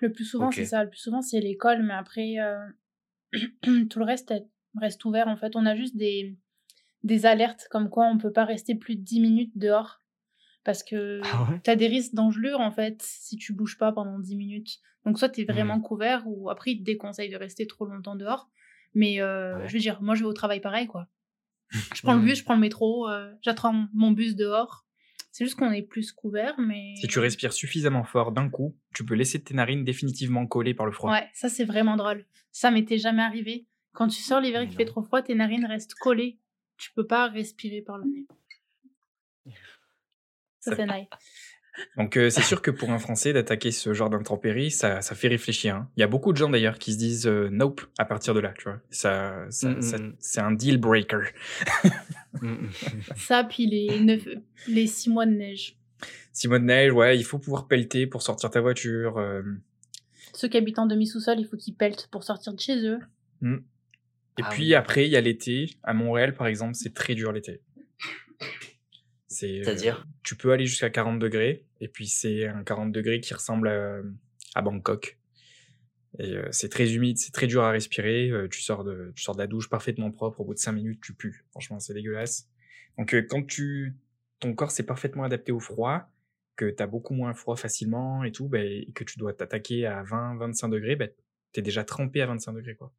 Le plus souvent, c'est ça. Le plus souvent, c'est l'école, mais après, euh, (clears throat) tout le reste est- reste ouvert. En fait, on a juste des, des alertes comme quoi on peut pas rester plus de 10 minutes dehors. Parce que (laughs) Ah ouais? tu as des risques d'engelure, en fait, si tu bouges pas pendant 10 minutes. Donc, soit tu es vraiment Mhm. couvert, ou après, ils te déconseillent de rester trop longtemps dehors. Mais euh, Ouais. je veux dire, moi, je vais au travail pareil, quoi. (laughs) Je prends le bus, je prends le métro, euh, j'attends mon bus dehors. C'est juste qu'on est plus couvert, mais. Si tu respires suffisamment fort d'un coup, tu peux laisser tes narines définitivement collées par le froid. Ouais, ça c'est vraiment drôle. Ça m'était jamais arrivé. Quand tu sors l'hiver et qu'il fait trop froid, tes narines restent collées. Tu peux pas respirer par le nez. Ça Ça- c'est nice. Donc euh, c'est sûr que pour un Français d'attaquer ce genre d'intempéries, ça, ça fait réfléchir. hein. Il y a beaucoup de gens d'ailleurs qui se disent euh, nope à partir de là, tu vois. Ça, ça- Mm, mm, ça- c'est un deal breaker. Mm, (laughs) Ça puis les neuf... les six mois de neige. Six mois de neige, ouais, il faut pouvoir pelleter pour sortir ta voiture. euh, Ceux qui habitent en demi sous-sol, il faut qu'ils peltent pour sortir de chez eux. Et Ah puis oui. après, il y a l'été. À Montréal, par exemple, c'est très dur l'été. C'est, euh, C'est-à-dire Tu peux aller jusqu'à 40 degrés, et puis c'est un 40 degrés qui ressemble à, à Bangkok. Et euh, c'est très humide, c'est très dur à respirer. euh, tu, sors de, tu sors de la douche parfaitement propre, au bout de 5 minutes, tu pues. Franchement, c'est dégueulasse. Donc euh, quand tu, ton corps s'est parfaitement adapté au froid, que tu as beaucoup moins froid facilement et tout, ben, et que tu dois t'attaquer à 20-25 degrés, ben, tu es déjà trempé à 25 degrés. quoi.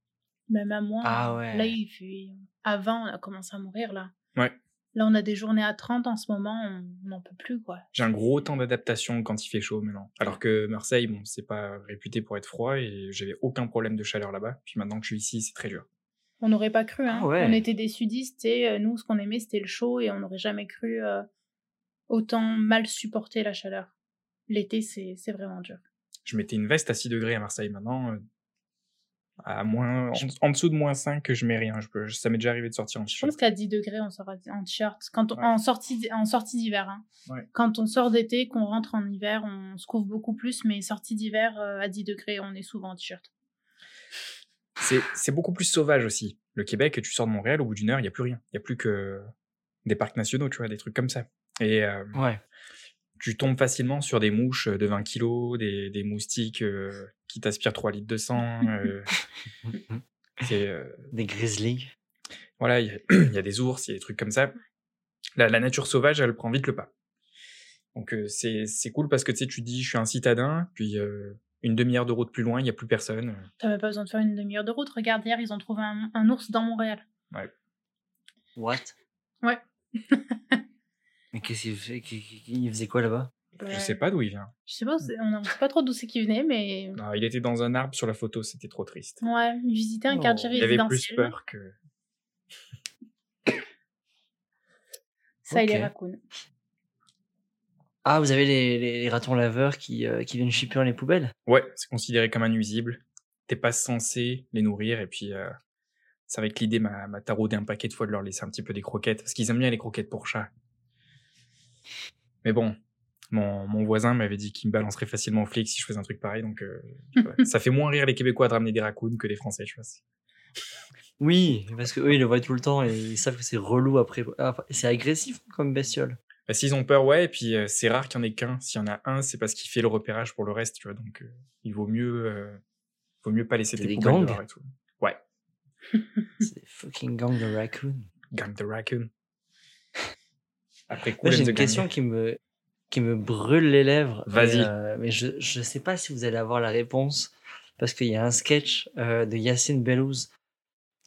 Même à moi. Ah ouais. Là, il fait. Avant, on a commencé à mourir là. Ouais. Là, on a des journées à 30 en ce moment, on n'en peut plus quoi. J'ai un gros temps d'adaptation quand il fait chaud maintenant. Alors que Marseille, bon, c'est pas réputé pour être froid et j'avais aucun problème de chaleur là-bas. Puis maintenant que je suis ici, c'est très dur. On n'aurait pas cru. Hein. Ah ouais. On était des sudistes et euh, nous, ce qu'on aimait, c'était le chaud et on n'aurait jamais cru euh, autant mal supporter la chaleur. L'été, c'est c'est vraiment dur. Je mettais une veste à 6 degrés à Marseille. Maintenant, euh, à moins, en, en dessous de moins 5, je mets rien. Je peux, ça m'est déjà arrivé de sortir en Je t-shirt. pense qu'à 10 degrés, on sort en t-shirt. Quand on- Ouais. En sortie, en sortie d'hiver. hein. Ouais. Quand on sort d'été, qu'on rentre en hiver, on se couvre beaucoup plus. Mais sortie d'hiver, euh, à 10 degrés, on est souvent en t-shirt. C'est, c'est beaucoup plus sauvage aussi. Le Québec, tu sors de Montréal, au bout d'une heure, il n'y a plus rien. Il n'y a plus que des parcs nationaux, tu vois, des trucs comme ça. Et euh, Ouais. Tu tombes facilement sur des mouches de 20 kilos, des, des moustiques euh, qui t'aspirent 3 litres de sang. euh, (laughs) euh, Des grizzlies. voilà, il y, a- (clears throat) il y a des ours, il y a des trucs comme ça. La, la nature sauvage, elle prend vite le pas. Donc euh, c'est, c'est cool parce que tu sais, tu te dis, je suis un citadin, puis euh, une demi-heure de route plus loin, il n'y a plus personne. T'as même pas besoin de faire une demi-heure de route. Regarde, hier, ils ont trouvé un, un ours dans Montréal. What? Ouais. (laughs) Mais qu'est-ce qu'il qu'il- Il faisait quoi là-bas? Je sais pas d'où il vient. Je sais pas, on ne sait pas trop d'où c'est qu'il venait, mais. Non, il était dans un arbre sur la photo, c'était trop triste. Ouais, il visitait un Oh. quartier Il avait plus résidentiel. peur que. (coughs) Ça et les Ok. raccoons. Ah, vous avez les, les, les ratons laveurs qui, euh, qui viennent chipper dans les poubelles? Ouais, c'est considéré comme un nuisible. T'es pas censé les nourrir et puis euh, c'est avec l'idée m'a m'a taraudé un paquet de fois de leur laisser un petit peu des croquettes parce qu'ils aiment bien les croquettes pour chat. Mais bon, mon, mon voisin m'avait dit qu'il me balancerait facilement au flic si je faisais un truc pareil donc euh, (laughs) ça fait moins rire les Québécois de ramener des raccoons que les Français, tu vois. Oui, parce qu'eux, ils le voient tout le temps et ils savent que c'est relou après. Ah, c'est agressif comme bestiole. Bah, S'ils ont peur, ouais, et puis euh, c'est rare qu'il y en ait qu'un. S'il y en a un, c'est parce qu'il fait le repérage pour le reste, tu vois. Donc euh, il vaut mieux, vaut mieux pas laisser C'est des gangs et tout. Ouais, (laughs) C'est des fucking gang de raccoons. gang de raccoon. Après coup, Moi, j'ai une the question qui me, qui me brûle les lèvres. Vas-y. Mais, euh, mais je ne sais pas si vous allez avoir la réponse. Parce qu'il y a un sketch euh, de Yacine Bellouz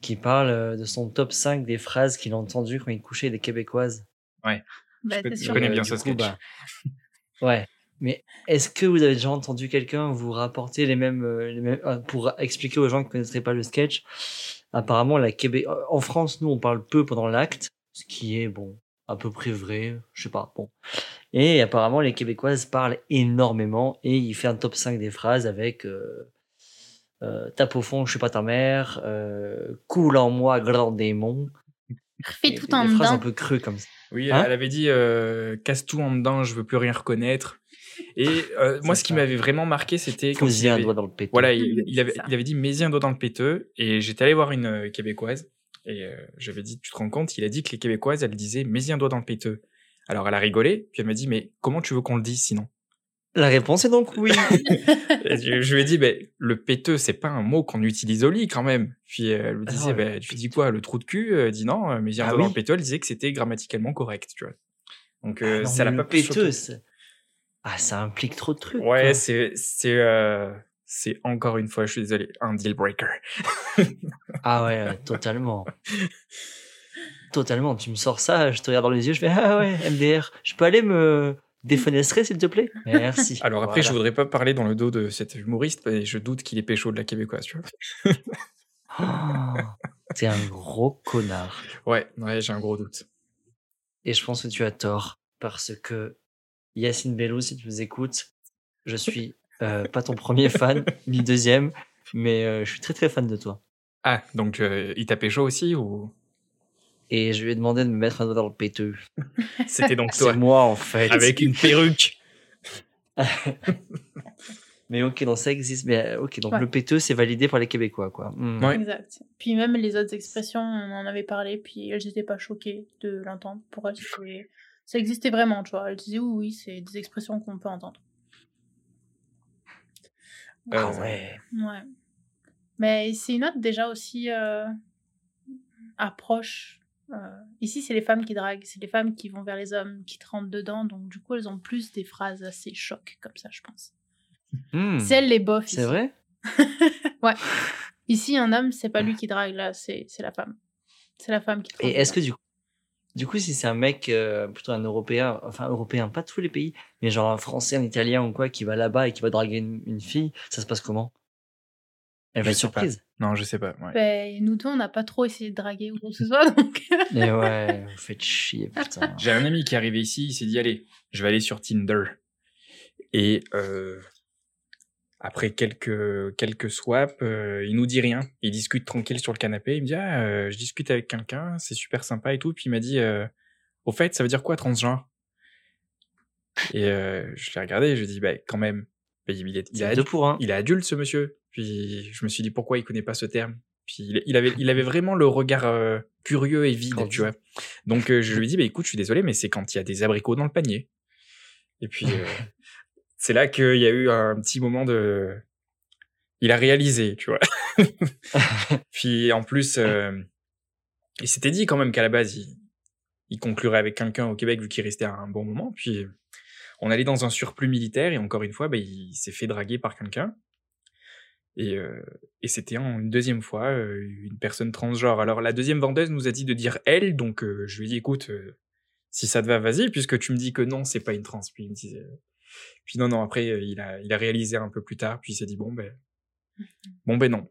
qui parle euh, de son top 5 des phrases qu'il a entendues quand il couchait des Québécoises. Bah, Je je connais bien ce coup, sketch. bah, ouais. Mais est-ce que vous avez déjà entendu quelqu'un vous rapporter les mêmes, euh, les mêmes euh, pour expliquer aux gens qui ne connaîtraient pas le sketch? Apparemment, la Québec, euh, en France, nous, on parle peu pendant l'acte, ce qui est bon, à peu près vrai, je sais pas, bon. Et apparemment, les Québécoises parlent énormément et il fait un top 5 des phrases avec euh, euh, tape au fond, je suis pas ta mère, euh, coule en moi, grand démon. Des- tout des en phrases un peu creux comme ça. Oui, Hein? elle avait dit euh, casse tout en dedans, je veux plus rien reconnaître. Et euh, moi, ce qui m'avait vraiment marqué, c'était il un avait, doigt dans le péteux. voilà, il, il avait, il avait dit mets-y un doigt dans le péteux. Et j'étais allé voir une euh, québécoise et euh, j'avais dit tu te rends compte Il a dit que les québécoises, elles disaient mets-y un doigt dans le péteux. Alors elle a rigolé, puis elle m'a dit mais comment tu veux qu'on le dise sinon? La réponse est donc oui. (laughs) (laughs) Je, je lui ai dit ben le péteux, c'est pas un mot qu'on utilise au lit quand même. Puis euh, elle me Ah disait ben tu dis quoi le trou de cul? Elle dit non, euh, mets-y un Ah doigt dans le péteux. Elle disait que c'était grammaticalement correct, tu vois. Donc euh, Ah non, ça l'a mais pas péteux, Ah, ça implique trop de trucs. Ouais, c'est euh, c'est encore une fois, je suis désolé, un deal breaker. (laughs) Ah ouais, totalement. (laughs) Totalement. Tu me sors ça, je te regarde dans les yeux, je fais Ah ouais, MDR, je peux aller me défenestrer, s'il te plaît? Merci. (laughs) Alors après, je Voilà. voudrais pas parler dans le dos de cet humoriste, mais je doute qu'il est pécho de la québécoise, tu vois. Oh, T'es un gros connard. Ouais, ouais, j'ai un gros doute. Et je pense que tu as tort. Parce que Yacine Bellou, si tu nous écoutes, je suis euh, pas ton premier fan, (laughs) ni deuxième, mais euh, je suis très très fan de toi. Ah, donc euh, il t'a pécho aussi ou? Et je lui ai demandé de me mettre un doigt dans le péteux. (laughs) c'était donc C'est toi moi en fait. avec une perruque (laughs) Mais ok, donc ça existe. Mais ok, donc Ouais. le péteux, c'est validé par les Québécois, quoi. Hmm. Ouais. Exact. Puis même les autres expressions, on en avait parlé, puis elles n'étaient pas choquées de l'entendre. Pour elles, ça existait vraiment, tu vois. Elles disaient oui, oui, c'est des expressions qu'on peut entendre. Ah ouais. Ouais. Mais c'est une autre déjà aussi euh, approche. euh, ici, c'est les femmes qui draguent, c'est les femmes qui vont vers les hommes, qui te rentrent dedans. Donc, du coup, elles ont plus des phrases assez chocs comme ça, je pense. Hmm. C'est elles les bofs. C'est vrai? (laughs) Ouais. (laughs) Ici, un homme, c'est pas lui qui drague, là, c'est c'est la femme. C'est la femme qui te Et est-ce que du coup, du coup, si c'est un mec, euh, plutôt un Européen, enfin Européen, pas tous les pays, mais genre un Français, un Italien ou quoi, qui va là-bas et qui va draguer une, une fille, ça se passe comment? Elle va être pas. surprise. Non, je sais pas. ouais. Ben, nous deux, on n'a pas trop essayé de draguer ou quoi que ce soit, (laughs) donc. Mais ouais, vous faites chier, putain. J'ai un ami qui est arrivé ici, il s'est dit allez, je vais aller sur Tinder. Et euh, après quelques quelques swaps, euh, il nous dit rien. Il discute tranquille sur le canapé. Il me dit ah, euh, je discute avec quelqu'un, c'est super sympa et tout. Puis il m'a dit euh, au fait, ça veut dire quoi transgenre? Et euh, je l'ai regardé, je lui ai dit bah quand même, bah, il est, il C'est est deux adu- pour un. il est adulte ce monsieur. Puis je me suis dit pourquoi il connaît pas ce terme? Puis il, il avait il avait vraiment le regard euh, curieux et vide, tu vois. Donc euh, je lui ai dit bah écoute, je suis désolé, mais c'est quand il y a des abricots dans le panier. Et puis euh, c'est là qu'il y a eu un petit moment de il a réalisé, tu vois. (laughs) puis en plus euh, il s'était dit quand même qu'à la base il, il conclurait avec quelqu'un au Québec vu qu'il restait un bon moment. Puis on allait dans un surplus militaire et encore une fois, bah, il s'est fait draguer par quelqu'un. Et, euh, et c'était en- une deuxième fois euh, une personne transgenre. Alors la deuxième vendeuse nous a dit de dire elle, donc euh, je lui ai dit écoute, si ça te va, vas-y, puisque tu me dis que non, c'est pas une trans. Puis il me disait, puis non non, après euh, il a il a réalisé un peu plus tard, puis il s'est dit bon ben bon ben non.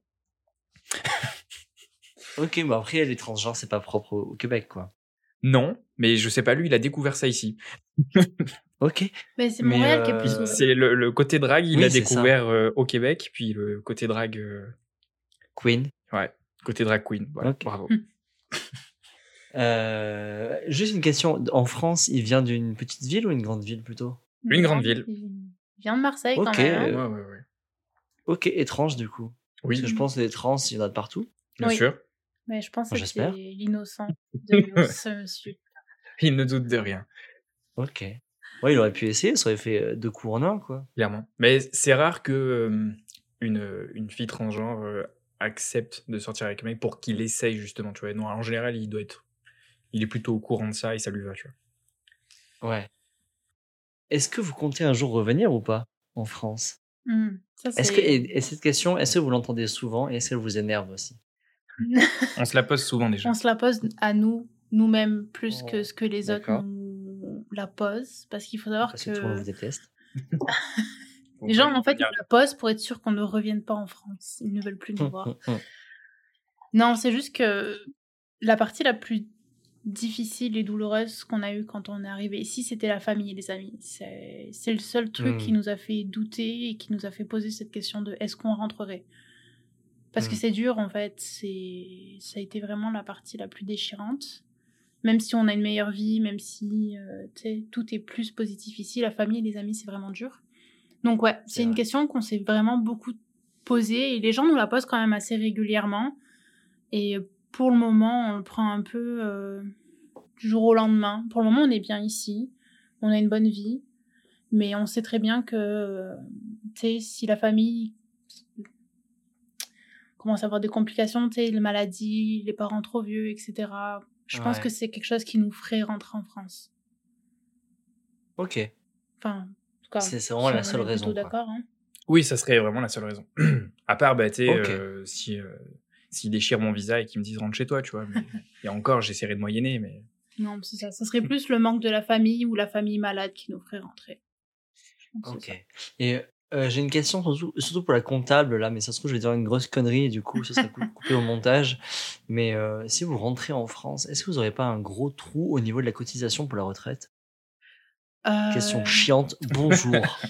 Ok, bah après, les transgenres, c'est pas propre au, Québec, quoi. Non, mais je sais pas, lui, il a découvert ça ici. Ok. Mais c'est Mais, Montréal qui est euh, plus. C'est le, le côté drague, il Oui, l'a découvert euh, au Québec, puis le côté drague, euh, Queen. ouais, côté drag queen. Voilà, bravo. Euh, juste une question. En France, il vient d'une petite ville ou une grande ville plutôt? Une grande ville. Il vient de Marseille Ok. quand même. Ouais, hein. ouais, ouais. Ok, étrange du coup. Oui, Parce que je pense que les trans, il y en a de partout. bien Oui. sûr. Mais je pense que c'est l'innocent (laughs) de ce monsieur. Il ne doute de rien, Ok. Ouais, il aurait pu essayer, ça aurait fait euh, deux coups en un, quoi. clairement. Mais c'est rare que euh, une, une fille transgenre euh, accepte de sortir avec un mec pour qu'il essaye, justement, tu vois. Non, en général, il doit être... Il est plutôt au courant de ça et ça lui va, tu vois. Ouais. Est-ce que vous comptez un jour revenir ou pas en France? Ça, Est-ce que et, et cette question, est-ce que vous l'entendez souvent et est-ce qu'elle vous énerve aussi? (laughs) On se la pose souvent déjà. On se la pose à nous, nous-mêmes, plus Oh, que ce que les autres nous la posent. Parce qu'il faut savoir Parce que tout le monde vous déteste. (laughs) les gens, en fait, ils la posent pour être sûrs qu'on ne revienne pas en France. Ils ne veulent plus nous voir. Non, c'est juste que la partie la plus difficile et douloureuse qu'on a eue quand on est arrivé ici, c'était la famille et les amis. C'est le seul truc Mm. qui nous a fait douter et qui nous a fait poser cette question de est-ce qu'on rentrerait? Parce que Mm. c'est dur en fait, c'est ça a été vraiment la partie la plus déchirante. même si on a une meilleure vie, même si euh, tout est plus positif ici, la famille et les amis, c'est vraiment dur. Donc ouais, C'est c'est une vrai. question qu'on s'est vraiment beaucoup posée et les gens nous la posent quand même assez régulièrement. Et pour le moment, on le prend un peu euh, du jour au lendemain. Pour le moment, on est bien ici, on a une bonne vie, mais on sait très bien que euh, tu sais, si la famille commence à avoir des complications, tu sais, les maladies, les parents trop vieux, etc. Je pense que c'est quelque chose qui nous ferait rentrer en France. Ok. Enfin, en tout cas, C'est- c'est vraiment si la on seule est raison, d'accord. Hein. Oui, ça serait vraiment la seule raison. (clears throat) à part, bah, tu sais, Ok. euh, si, euh, s'ils déchirent mon visa et qu'ils me disent rentre chez toi, tu vois. mais- (laughs) et encore, j'essaierai de moyenner, mais. Non, c'est ça. Ça serait plus le manque de la famille ou la famille malade qui nous ferait rentrer. Ok. Et euh, j'ai une question surtout, surtout pour la comptable là, mais ça se trouve je vais dire une grosse connerie et du coup ce sera cou- (laughs) coupé au montage. Mais euh, si vous rentrez en France, est-ce que vous n'aurez pas un gros trou au niveau de la cotisation pour la retraite? Ça. Euh, Question chiante. Bonjour. (laughs)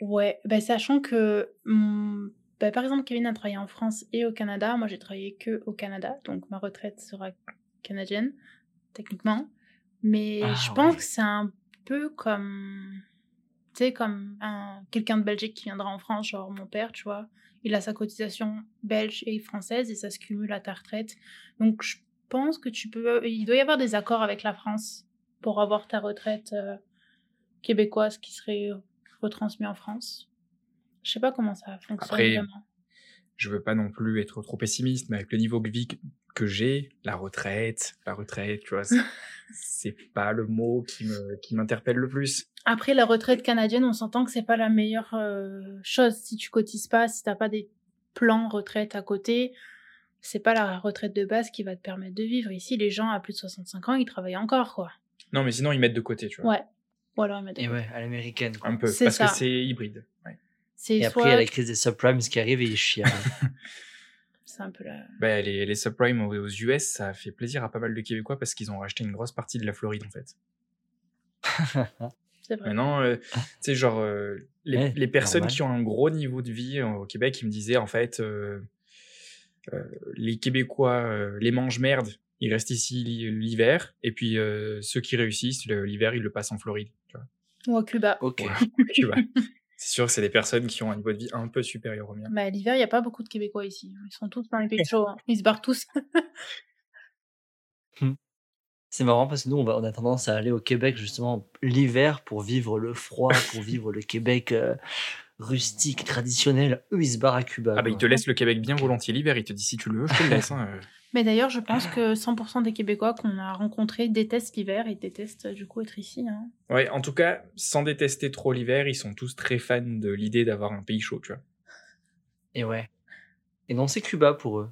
Ouais, ben, sachant que, hum, ben, par exemple, Kevin a travaillé en France et au Canada. Moi, j'ai travaillé que au Canada, donc ma retraite sera canadienne, techniquement. Mais Ah, je pense que c'est un peu comme, tu sais, comme un, quelqu'un de Belgique qui viendra en France, genre mon père, tu vois. Il a sa cotisation belge et française et ça se cumule à ta retraite. Donc, je pense que tu peux, il doit y avoir des accords avec la France pour avoir ta retraite euh, québécoise qui serait retransmis en France. Je sais pas comment ça fonctionne Après, vraiment. je veux pas non plus être trop pessimiste, mais avec le niveau de vie que- que j'ai, la retraite, la retraite, tu vois, (laughs) c'est- pas le mot qui me qui m'interpelle le plus. Après, la retraite canadienne, on s'entend que c'est pas la meilleure euh, chose si tu cotises pas, si t'as pas des plans retraite à côté. C'est pas la retraite de base qui va te permettre de vivre. Ici, les gens à plus de 65 ans, ils travaillent encore, quoi. Non, mais sinon ils mettent de côté, tu vois. Ouais. Ou alors, ils mettent- et ouais, à l'américaine. quoi. Un peu, C'est parce ça. que c'est hybride. ouais. C'est Et après soit... il y a la crise des subprimes qui arrive et il chie. C'est un peu la... Bah, les, les subprimes aux US, ça fait plaisir à pas mal de Québécois parce qu'ils ont racheté une grosse partie de la Floride en fait. (laughs) C'est vrai. Maintenant, euh, tu sais, genre, euh, les, Ouais, les personnes normal. qui ont un gros niveau de vie euh, au Québec, ils me disaient, en fait, euh, euh, les Québécois, euh, les mange-merde, ils restent ici l'hi- l'hiver, et puis euh, ceux qui réussissent, l'hiver, ils le passent en Floride. Tu vois. Ou à Cuba. ok. Tu vois. (laughs) C'est sûr que c'est des personnes qui ont un niveau de vie un peu supérieur au mien. Bah, l'hiver, il n'y a pas beaucoup de Québécois ici. Ils sont tous dans les pays chauds. hein. Ils se barrent tous. (laughs) C'est marrant parce que nous on, va, on a tendance à aller au Québec justement l'hiver pour vivre le froid, pour vivre le Québec euh, rustique, traditionnel. Eux ils se barrent à Cuba. Ah bah, ils te laissent le Québec bien volontiers l'hiver, ils te disent si tu le veux, je te le laisse. hein, euh. Mais d'ailleurs, je pense que 100% des Québécois qu'on a rencontrés détestent l'hiver et détestent du coup être ici. hein. Ouais, en tout cas, sans détester trop l'hiver, ils sont tous très fans de l'idée d'avoir un pays chaud, tu vois. Et ouais. Et non, c'est Cuba pour eux.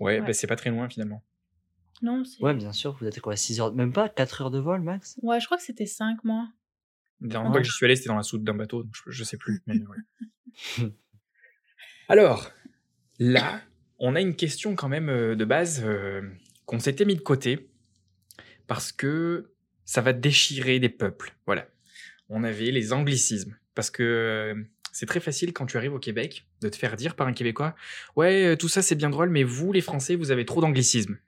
Ouais, Ouais. bah, c'est pas très loin finalement. Non, c'est. Ouais, bien sûr, vous êtes quoi, 6 heures, même pas 4 heures de vol max? Ouais, je crois que c'était 5 mois. La dernière Ah. fois que j'y suis allé, c'était dans la soute d'un bateau, donc je, je sais plus. mais ouais. (laughs) Alors, là, on a une question quand même euh, de base euh, qu'on s'était mis de côté parce que ça va déchirer des peuples. Voilà. On avait les anglicismes parce que euh, c'est très facile quand tu arrives au Québec de te faire dire par un Québécois Ouais, tout ça c'est bien drôle, mais vous, les Français, vous avez trop d'anglicismes.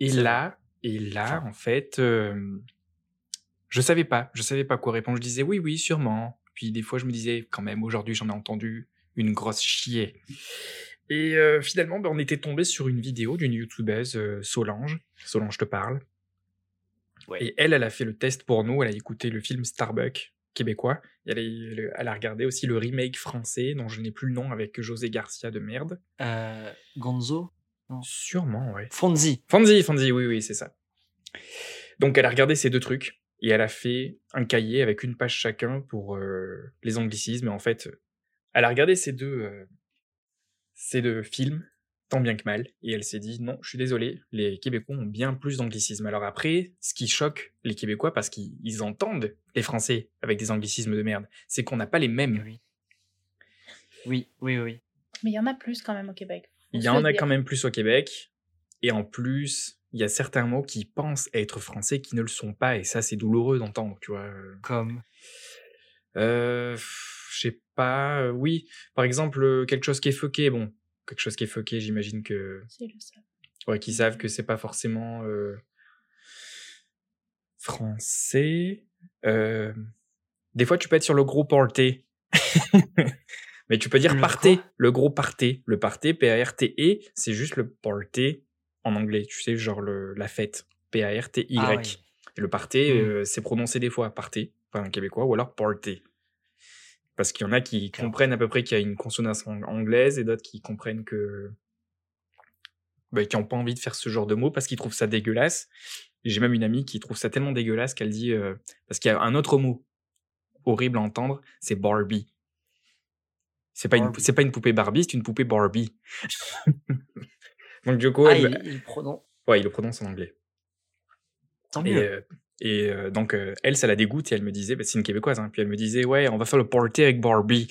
Et là, et là, en fait, euh, je savais pas, je savais pas quoi répondre. Je disais oui, oui, sûrement. Puis des fois, je me disais quand même, aujourd'hui, j'en ai entendu une grosse chier. Et euh, finalement, ben, on était tombé sur une vidéo d'une youtubeuse, euh, Solange. Solange te parle. Ouais. Et elle, elle a fait le test pour nous. Elle a écouté le film Starbuck québécois. Et elle, a, elle a regardé aussi le remake français, dont je n'ai plus le nom, avec José Garcia de merde. euh, Gonzo? Sûrement, ouais. Fonzie. Fonzie, Fonzie, oui, oui, c'est ça. Donc elle a regardé ces deux trucs et elle a fait un cahier avec une page chacun pour euh, les anglicismes. Et en fait, elle a regardé ces deux, euh, ces deux films, tant bien que mal, et elle s'est dit non, je suis désolé, les Québécois ont bien plus d'anglicismes. Alors après, ce qui choque les Québécois, parce qu'ils ils entendent les Français avec des anglicismes de merde, c'est qu'on n'a pas les mêmes. Oui. Oui, oui, oui. Mais il y en a plus quand même au Québec. Il y en a dire. quand même plus au Québec. Et en plus, il y a certains mots qui pensent être français qui ne le sont pas. Et ça, c'est douloureux d'entendre, tu vois. Comme? Euh, je sais pas. euh, Oui, par exemple, euh, quelque chose qui est fucké. Bon, quelque chose qui est fucké, j'imagine que. C'est le seul. Ouais, qu'ils savent que c'est pas forcément. euh, français, euh, des fois tu peux être sur le gros party. (laughs) Mais tu peux dire Le quoi le gros partez. Le partez, P-A-R-T-E, c'est juste le party en anglais. Tu sais, genre le, la fête. P-A-R-T-Y. Ah oui. Le partez, Mm. euh, c'est prononcé des fois partez, enfin en québécois, ou alors party. Parce qu'il y en a qui comprennent à peu près qu'il y a une consonance ang- anglaise et d'autres qui comprennent que. Bah, qui n'ont pas envie de faire ce genre de mots parce qu'ils trouvent ça dégueulasse. J'ai même une amie qui trouve ça tellement dégueulasse qu'elle dit. euh, parce qu'il y a un autre mot horrible à entendre, c'est Barbie. C'est pas, une, c'est pas une poupée Barbie, c'est une poupée Barbie. (laughs) Donc, du coup, Ah, elle- il, il prononce. ouais, il le prononce en anglais. Tant Et, mieux. euh, et euh, donc, euh, elle, ça la dégoûte et elle me disait, bah, c'est une québécoise, hein, puis elle me disait, ouais, on va faire le party avec Barbie.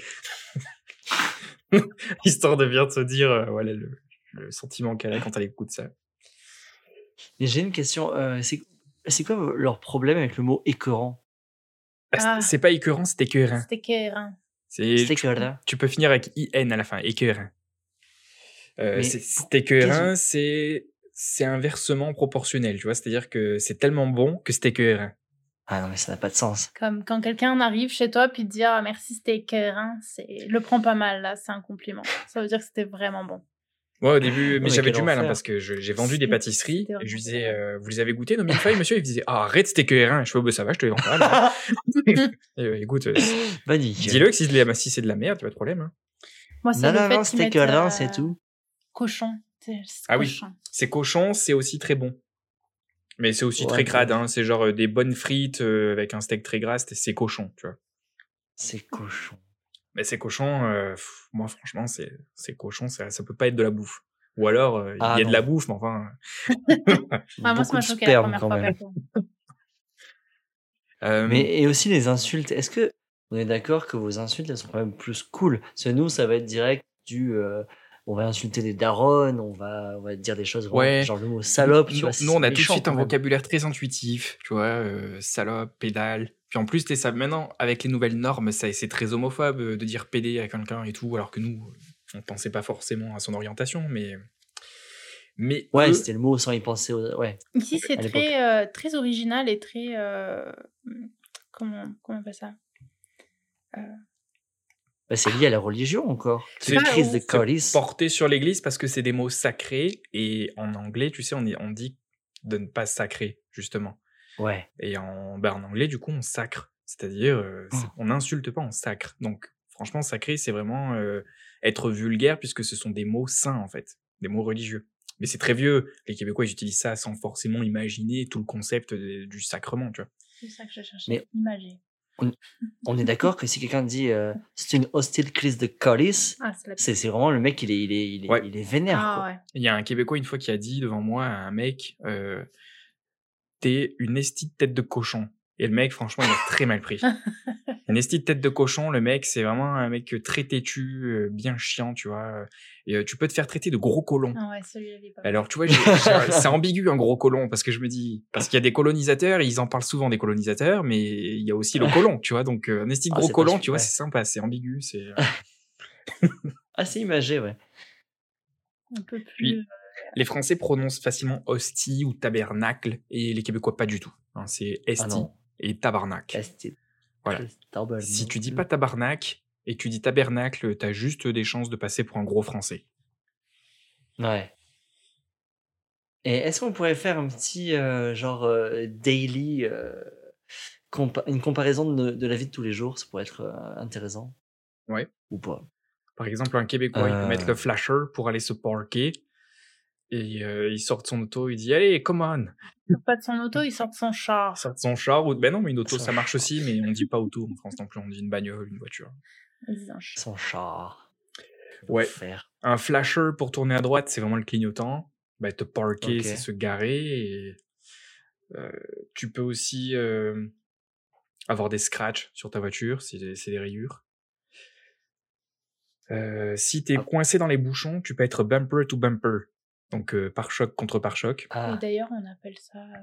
(laughs) Histoire de bien se dire, euh, voilà, le, le sentiment qu'elle a quand elle écoute ça. Mais j'ai une question. euh, c'est quoi leur problème avec le mot écœurant? Ah, c'est- Ah. C'est pas écœurant, c'est écœurant. Écœurant. C'est, C'est tu, écœurant. tu peux finir avec IN à la fin, écœurant. Euh, c'est, écœurant, c'est, c'est inversement proportionnel, tu vois, c'est-à-dire que c'est tellement bon que c'est écœurant. Ah non, mais ça n'a pas de sens. Comme quand quelqu'un arrive chez toi puis te dit ah merci c'était écœurant, c'est le prends pas mal là, c'est un compliment. Ça veut dire que c'était vraiment bon. Ouais, au début, mais mais j'avais du mal hein, parce que j'ai vendu des pâtisseries c'était et je lui disais, euh, vous les avez goûtées nos millefeuilles, monsieur? Il me disait, ah, arrête, c'était cohérent. Je fais, oh, bah, ça va, je te les vends pas. alors. (laughs) Et, euh, écoute, euh, Bah, dis-le que si, c'est de la- si c'est de la merde, pas de problème. hein. Moi c'est Non, le non, fait non, c'était écœurant, euh, c'est tout. Cochon. Ah oui. cochon. C'est cochon, c'est aussi très bon. Mais c'est aussi Ouais, très crade, hein. c'est genre euh, des bonnes frites euh, avec un steak très gras, c'est- cochon, tu vois. C'est cochon. Mais c'est cochon, euh, pff, moi franchement, c'est c'est cochon, ça, ça peut pas être de la bouffe. Ou alors, euh, il Ah, y a non. de la bouffe, mais enfin. (laughs) Ah, moi ça m'a choqué la première fois. (laughs) euh, Mais et aussi les insultes. Est-ce que on est d'accord que vos insultes elles sont quand même plus cool? Parce que nous, ça va être direct du. On va insulter des darons, on va, on va dire des choses. Ouais. Genre le mot salope. tu Nous, vois, nous, c'est on a tout de suite un vocabulaire très intuitif, tu vois, euh, salope, pédale. Puis en plus, t'es ça, maintenant, avec les nouvelles normes, ça, c'est très homophobe euh, de dire pédé à quelqu'un et tout, alors que nous, on pensait pas forcément à son orientation, mais. Mais. Ouais, eux- c'était le mot sans y penser. aux- Ouais. Ici c'est très euh, très original et très euh, comment comment on appelle ça? Bah, c'est lié à la religion encore. C'est- crise de c'est colis. porté sur l'église parce que c'est des mots sacrés, et en anglais, tu sais, on, dit de ne pas sacrer, justement. Ouais. Et en, bah, en anglais, du coup, on sacre. C'est-à-dire, euh, Oh. on n'insulte pas, on sacre. Donc, franchement, sacré, c'est vraiment euh, être vulgaire puisque ce sont des mots saints, en fait, des mots religieux. Mais c'est très vieux. Les Québécois, ils utilisent ça sans forcément imaginer tout le concept de- du sacrement, tu vois. C'est ça que je cherchais. Mais- Imager. On est d'accord que si quelqu'un dit euh, c'est une hostile crise de colis, Ah c'est vraiment le mec, il est, il est, il est, Ouais. il est vénère. Ah quoi. ouais. Il y a un Québécois, une fois, qui a dit devant moi à un mec, euh, t'es une estie de tête de cochon. Et le mec, franchement, il a très mal pris. (laughs) Une estie de tête de cochon, le mec, c'est vraiment un mec très têtu, euh, bien chiant, tu vois. Et euh, tu peux te faire traiter de gros colon. Ah ouais, celui-là il est pas mal. Alors, tu vois, (laughs) c'est ambigu un gros colon parce que je me dis, parce qu'il y a des colonisateurs, ils en parlent souvent des colonisateurs, mais il y a aussi le (laughs) colon, tu vois. Donc, euh, un esti de Ah, gros colon, tu vois, c'est sympa, c'est ambigu, c'est. Assez imagé, ouais. un peu plus Puis- euh, Les Français prononcent facilement hostie ou tabernacle et les Québécois pas du tout. c'est Ah esti. Et tabarnak. Voilà. Si tu dis pas tabarnak et tu dis tabernacle, t'as juste des chances de passer pour un gros Français. Ouais. Et est-ce qu'on pourrait faire un petit euh, genre euh, daily, euh, compa- une comparaison de, de la vie de tous les jours Ça pourrait être intéressant. Ouais. Ou pas. Par exemple, un Québécois, il peut mettre le flasher pour aller se parquer. Et euh, il sort de son auto, il dit Allez, come on il sort pas de son auto, il sort de son char. Il sort de son char. Ou... Ben non, mais une auto, Son ça marche char. aussi, mais on dit pas auto en France non plus, on dit une bagnole, une voiture. Son char. Ouais. Faire? Un flasher pour tourner à droite, c'est vraiment le clignotant. Ben, te parker, Ok. c'est se garer. Et, euh, tu peux aussi euh, avoir des scratchs sur ta voiture, c'est des, c'est des rayures. Euh, si t'es Ah. coincé dans les bouchons, tu peux être bumper to bumper. Donc euh, pare-choc contre pare-choc. Ah, Et d'ailleurs, on appelle ça euh,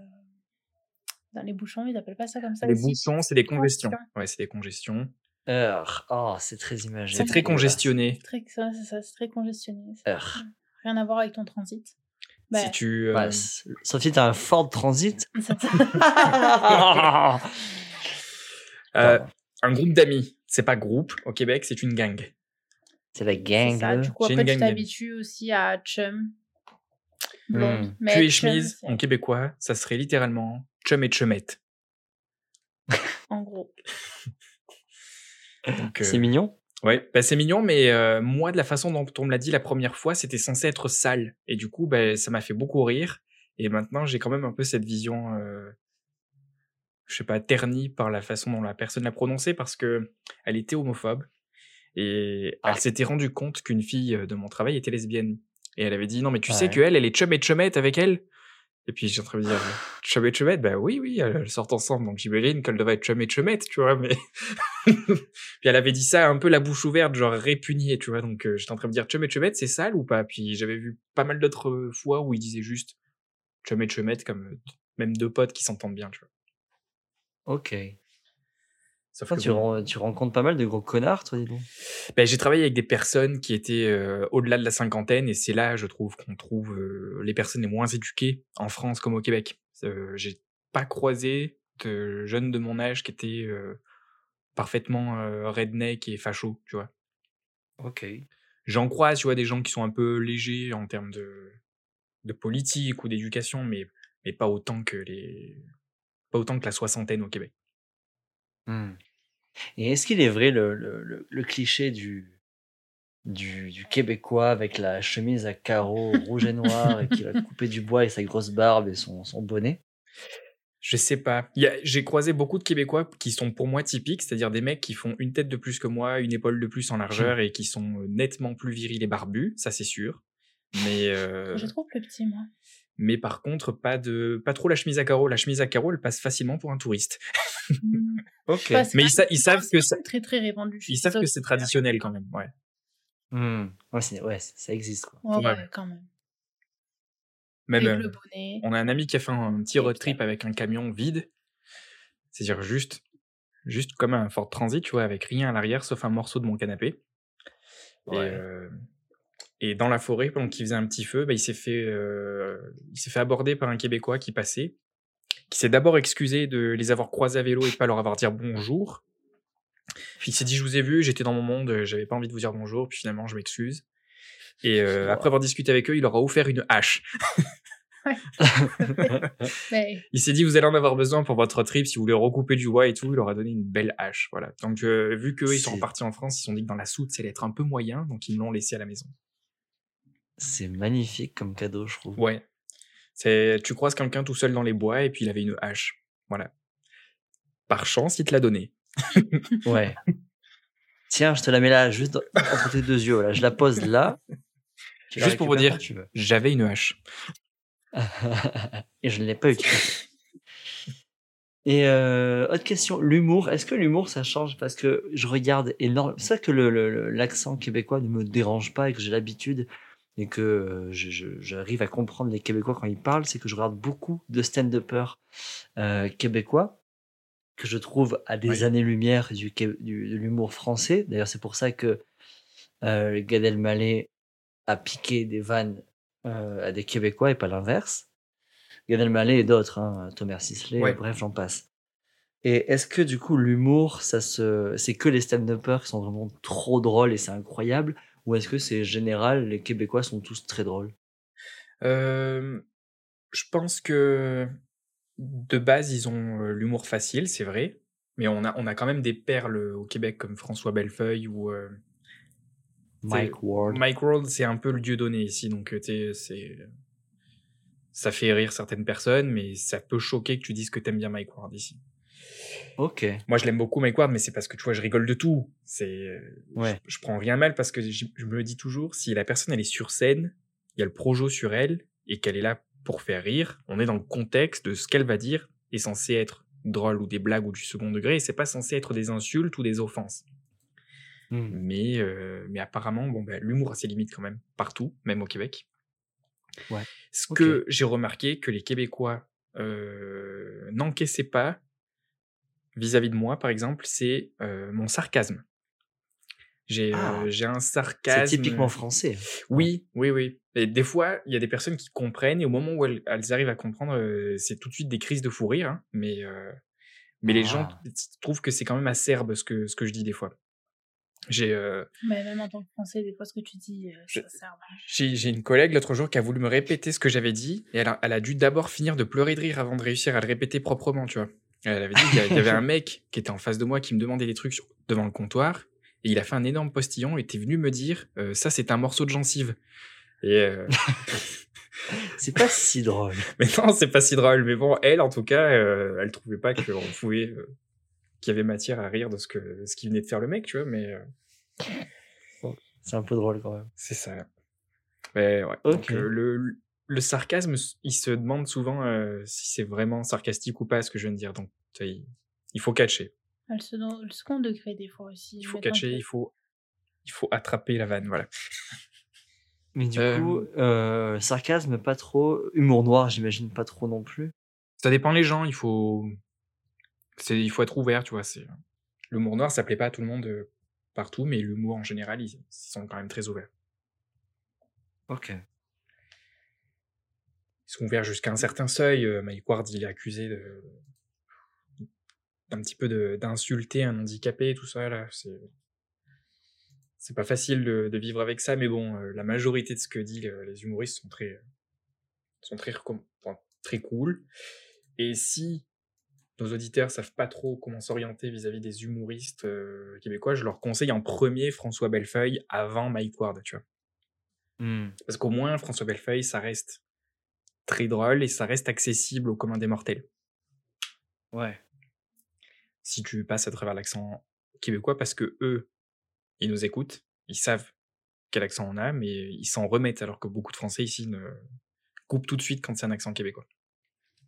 dans les bouchons, ils appellent pas ça comme ça. Les aussi? bouchons, c'est des congestions. Congestion. Ouais, c'est des congestions. heure. Oh, c'est très imagé. C'est très congestionné. C'est très, ça, c'est ça, c'est très congestionné. Heure. Rien à voir avec ton transit. Bah, Si tu. euh, Bah, sauf si t'as un Ford Transit? (laughs) (laughs) euh, un groupe d'amis, c'est pas groupe au Québec, c'est une gang. C'est la c'est gang. ça. Du coup, après, une tu t'habitues aussi à chum. Blonde. Mais Cul et chemise, c'est- en québécois, ça serait littéralement chum et chumette. En gros. (laughs) Donc, euh, C'est mignon. Ouais, bah c'est mignon, mais euh, moi, de la façon dont on me l'a dit la première fois, c'était censé être sale. Et du coup, bah, ça m'a fait beaucoup rire. Et maintenant, j'ai quand même un peu cette vision, euh, je sais pas, ternie par la façon dont la personne l'a prononcé parce que elle était homophobe. Et Ah. elle s'était rendue compte qu'une fille euh, de mon travail était lesbienne. Et elle avait dit, non, mais tu sais qu'elle, elle est chum et chumette avec elle. Et puis, j'ai en train de me dire, chum et chumette, bah oui, oui, elles sortent ensemble. Donc, j'imagine qu'elle devait être chum et chumette, tu vois, mais. (laughs) puis elle avait dit ça un peu la bouche ouverte, genre répugnée, tu vois. Donc, euh, j'étais en train de me dire, chum et chumette, c'est sale ou pas? Puis, j'avais vu pas mal d'autres fois où il disait juste chum et chumette, comme euh, même deux potes qui s'entendent bien, tu vois. Ok. Sauf Toi, que tu, bon. ren- tu rencontres pas mal de gros connards, toi, dis donc. Ben, j'ai travaillé avec des personnes qui étaient euh, au-delà de la cinquantaine et c'est là, je trouve, qu'on trouve euh, les personnes les moins éduquées en France comme au Québec. Euh, j'ai pas croisé de jeunes de mon âge qui étaient euh, parfaitement euh, redneck et facho, tu vois. Ok. J'en croise, tu vois, des gens qui sont un peu légers en termes de, de politique ou d'éducation, mais, mais pas autant que les pas autant que la soixantaine au Québec. Hmm. Et est-ce qu'il est vrai le, le, le, le cliché du, du, du Québécois avec la chemise à carreaux rouge et noir et qui va (laughs) couper du bois avec sa grosse barbe et son, son bonnet? Je sais pas. J'ai croisé beaucoup de Québécois qui sont pour moi typiques, c'est-à-dire des mecs qui font une tête de plus que moi, une épaule de plus en largeur et qui sont nettement plus virils et barbus, ça c'est sûr. Mais, euh, Je trouve plus petit, moi. Mais par contre, pas, de, pas trop la chemise à carreaux. La chemise à carreaux, elle passe facilement pour un touriste. Hmm. (laughs) Ok. Bah, Mais ils, sa- même- ils savent que c'est ça, très très répandu. ils savent que c'est traditionnel quand même. Ouais. Hmm. Ouais, ça existe. Quoi. Ouais, Ouais. ouais, quand même. Même, Avec euh, le bonnet. on a un ami qui a fait un petit Et road trip avec un camion vide. C'est-à-dire juste, juste comme un Ford Transit, tu vois, avec rien à l'arrière sauf un morceau de mon canapé. Et, Ouais. euh, et dans la forêt, pendant qu'il faisait un petit feu, bah, il s'est fait, euh, il s'est fait aborder par un Québécois qui passait, qui s'est d'abord excusé de les avoir croisés à vélo et de pas leur avoir dit bonjour. Puis il s'est dit je vous ai vu, j'étais dans mon monde, j'avais pas envie de vous dire bonjour, puis finalement je m'excuse. Et euh, Wow. après avoir discuté avec eux, il leur a offert une hache. (laughs) Il s'est dit vous allez en avoir besoin pour votre trip si vous voulez recouper du bois et tout. Il leur a donné une belle hache, voilà. Donc euh, vu qu'eux ils sont C'est- repartis en France, ils se sont dit que dans la soute ça allait être un peu moyen, donc ils l'ont laissé à la maison. C'est magnifique comme cadeau, je trouve. Ouais. C'est, tu croises quelqu'un tout seul dans les bois et puis il avait une hache. Voilà. Par chance, il te l'a donné. (laughs) Ouais. Tiens, je te la mets là, juste entre tes deux yeux. Voilà. Je la pose là. Juste pour vous dire-. J'avais une hache. (laughs) Et je ne l'ai pas utilisé. Et euh, autre question, l'humour. Est-ce que l'humour ça change? Parce que je regarde énormément. C'est ça que le- le- le- l'accent québécois ne me dérange pas et que j'ai l'habitude et que euh, j'arrive à comprendre les Québécois quand ils parlent. C'est que je regarde beaucoup de stand-uppers euh, québécois que je trouve à des Oui. années-lumière du, de l'humour français. D'ailleurs, c'est pour ça que euh, Gad Elmaleh a piqué des vannes euh, à des Québécois et pas l'inverse. Gad Elmaleh et d'autres, hein, Thomas Sisley, Ouais. bref, j'en passe. Et est-ce que du coup l'humour, ça se, c'est que les stand-uppers qui sont vraiment trop drôles et c'est incroyable, ou est-ce que c'est général, les Québécois sont tous très drôles? Euh, je pense que de base, ils ont l'humour facile, c'est vrai. Mais on a, on a quand même des perles au Québec comme François Bellefeuille ou euh, Mike Ward. Mike Ward, c'est un peu le dieu donné ici. Donc, c'est, ça fait rire certaines personnes, mais ça peut choquer que tu dises que t'aimes bien Mike Ward ici. Ok. Moi, je l'aime beaucoup, Mike Ward, mais c'est parce que tu vois, je rigole de tout. C'est, euh, Ouais. je, je prends rien mal parce que je, je me dis toujours, si la personne elle est sur scène, il y a le projo sur elle et qu'elle est là pour faire rire, on est dans le contexte de ce qu'elle va dire est censé être drôle ou des blagues ou du second degré, et c'est pas censé être des insultes ou des offenses. Hmm. Mais, euh, mais apparemment, bon, ben, l'humour a ses limites quand même, partout, même au Québec. Ouais. Ce que j'ai remarqué, que les Québécois euh, n'encaissaient pas vis-à-vis de moi, par exemple, c'est euh, mon sarcasme. J'ai Ah. euh, j'ai un C'est sarcasme. typiquement français. Oui, oui, oui. Et des fois, il y a des personnes qui comprennent, et au moment où elles, elles arrivent à comprendre, euh, c'est tout de suite des crises de fou rire. hein. mais euh, mais les gens Ah. trouvent que c'est quand même acerbe ce que, ce que je dis des fois. J'ai euh, Mais même en tant que français, des fois, ce que tu dis, euh, ça j'ai une collègue l'autre jour qui a voulu me répéter ce que j'avais dit, et elle a, elle a dû d'abord finir de pleurer de rire avant de réussir à le répéter proprement, tu vois. Elle avait dit qu'il y avait un (laughs) mec qui était en face de moi qui me demandait des trucs devant le comptoir, et il a fait un énorme postillon et était venu me dire euh, ça c'est un morceau de gencive. Et euh, (laughs) C'est pas si drôle. (laughs) Mais non, c'est pas si drôle. Mais bon, elle, en tout cas, euh, elle trouvait pas qu'on pouvait, euh, qu'il y avait matière à rire de ce que, ce qui venait de faire le mec, tu vois. Mais C'est un peu drôle quand même. c'est ça. Mais ouais. Donc, le, le sarcasme, il se demande souvent euh, si c'est vraiment sarcastique ou pas ce que je viens de dire. Donc, il, il faut catcher. Ah, Le second, le second degré, des fois aussi. Il faut catcher. Il faut, il faut attraper la vanne. Voilà. (laughs) Mais du Euh, coup, euh, sarcasme, pas trop. Humour noir, j'imagine pas trop non plus. Ça dépend les gens. Il faut, c'est, il faut être ouvert, tu vois. C'est l'humour noir, ça plaît pas à tout le monde partout, mais l'humour en général, ils, ils sont quand même très ouverts. Ok. Ils sont ouverts jusqu'à un certain seuil. Euh, Mike Ward, il est accusé de d'un petit peu d'insulter un handicapé, tout ça là. C'est c'est pas facile de, de vivre avec ça, mais bon, euh, la majorité de ce que disent les, les humoristes sont très sont très enfin, très cool. Et si nos auditeurs savent pas trop comment s'orienter vis-à-vis des humoristes euh, québécois, je leur conseille en premier François Bellefeuille avant Mike Ward, tu vois. Hmm. Parce qu'au moins, François Bellefeuille, ça reste très drôle et ça reste accessible au commun des mortels. Ouais. Si tu passes à travers l'accent québécois, parce que eux, ils nous écoutent, ils savent quel accent on a, mais ils s'en remettent, alors que beaucoup de Français ici ne coupent tout de suite quand c'est un accent québécois.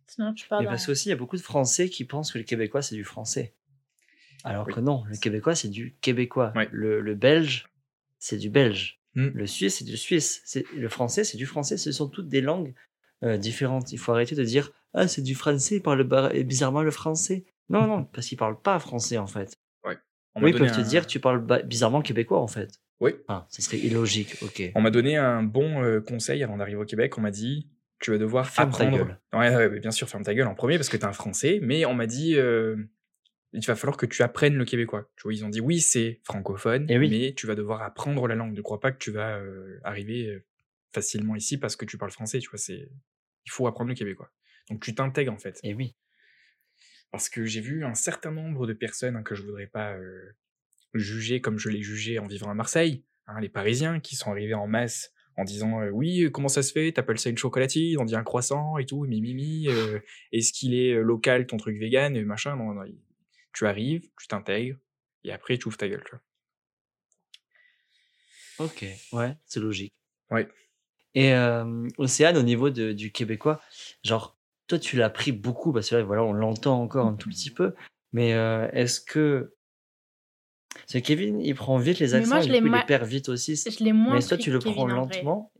Sinon, tu parles. Et parce qu'aussi, il y a beaucoup de Français qui pensent que le québécois, c'est du français. Alors Oui. que non, le québécois, c'est du québécois. Ouais. Le, le belge, c'est du belge. Hmm. Le suisse, c'est du suisse. C'est- Le français, c'est du français. Ce sont toutes des langues euh, différentes. Il faut arrêter de dire Ah, c'est du français, il parle bizarrement le français. Non, non, parce qu'ils parlent pas français, en fait. On Oui, ils peuvent te dire Tu parles bizarrement québécois, en fait. Oui. Ah, ça serait illogique, ok. On m'a donné un bon euh, conseil avant d'arriver au Québec. On m'a dit tu vas devoir Ferme ta apprendre. gueule. Ouais, ouais, ouais, bien sûr, ferme ta gueule en premier parce que t'es un Français. Mais on m'a dit euh, il va falloir que tu apprennes le québécois. Tu vois, ils ont dit oui, c'est francophone, Eh oui. mais tu vas devoir apprendre la langue. Ne crois pas que tu vas euh, arriver euh, facilement ici parce que tu parles français. Tu vois, c'est il faut apprendre le québécois. Donc tu t'intègres en fait. Et oui. Parce que j'ai vu un certain nombre de personnes hein, que je voudrais pas euh, juger comme je l'ai jugé en vivant à Marseille, hein, les Parisiens qui sont arrivés en masse en disant euh, oui comment ça se fait? T'appelles ça une chocolatine? On dit un croissant et tout mimimi euh, est-ce qu'il est euh, local ton truc vegan et machin non, non, tu arrives tu t'intègres et après tu ouvres ta gueule tu vois Ok, ouais, c'est logique. Ouais. Et euh, Océane, au niveau de- du québécois, genre, toi, tu l'as pris beaucoup, parce que là, voilà, on l'entend encore un tout petit peu, mais euh, est-ce que. Parce que Kevin, il prend vite les accents, moi, et je du l'ai coup, il les perd vite aussi. Je l'ai moins Mais toi, tu le Kevin, prends lentement?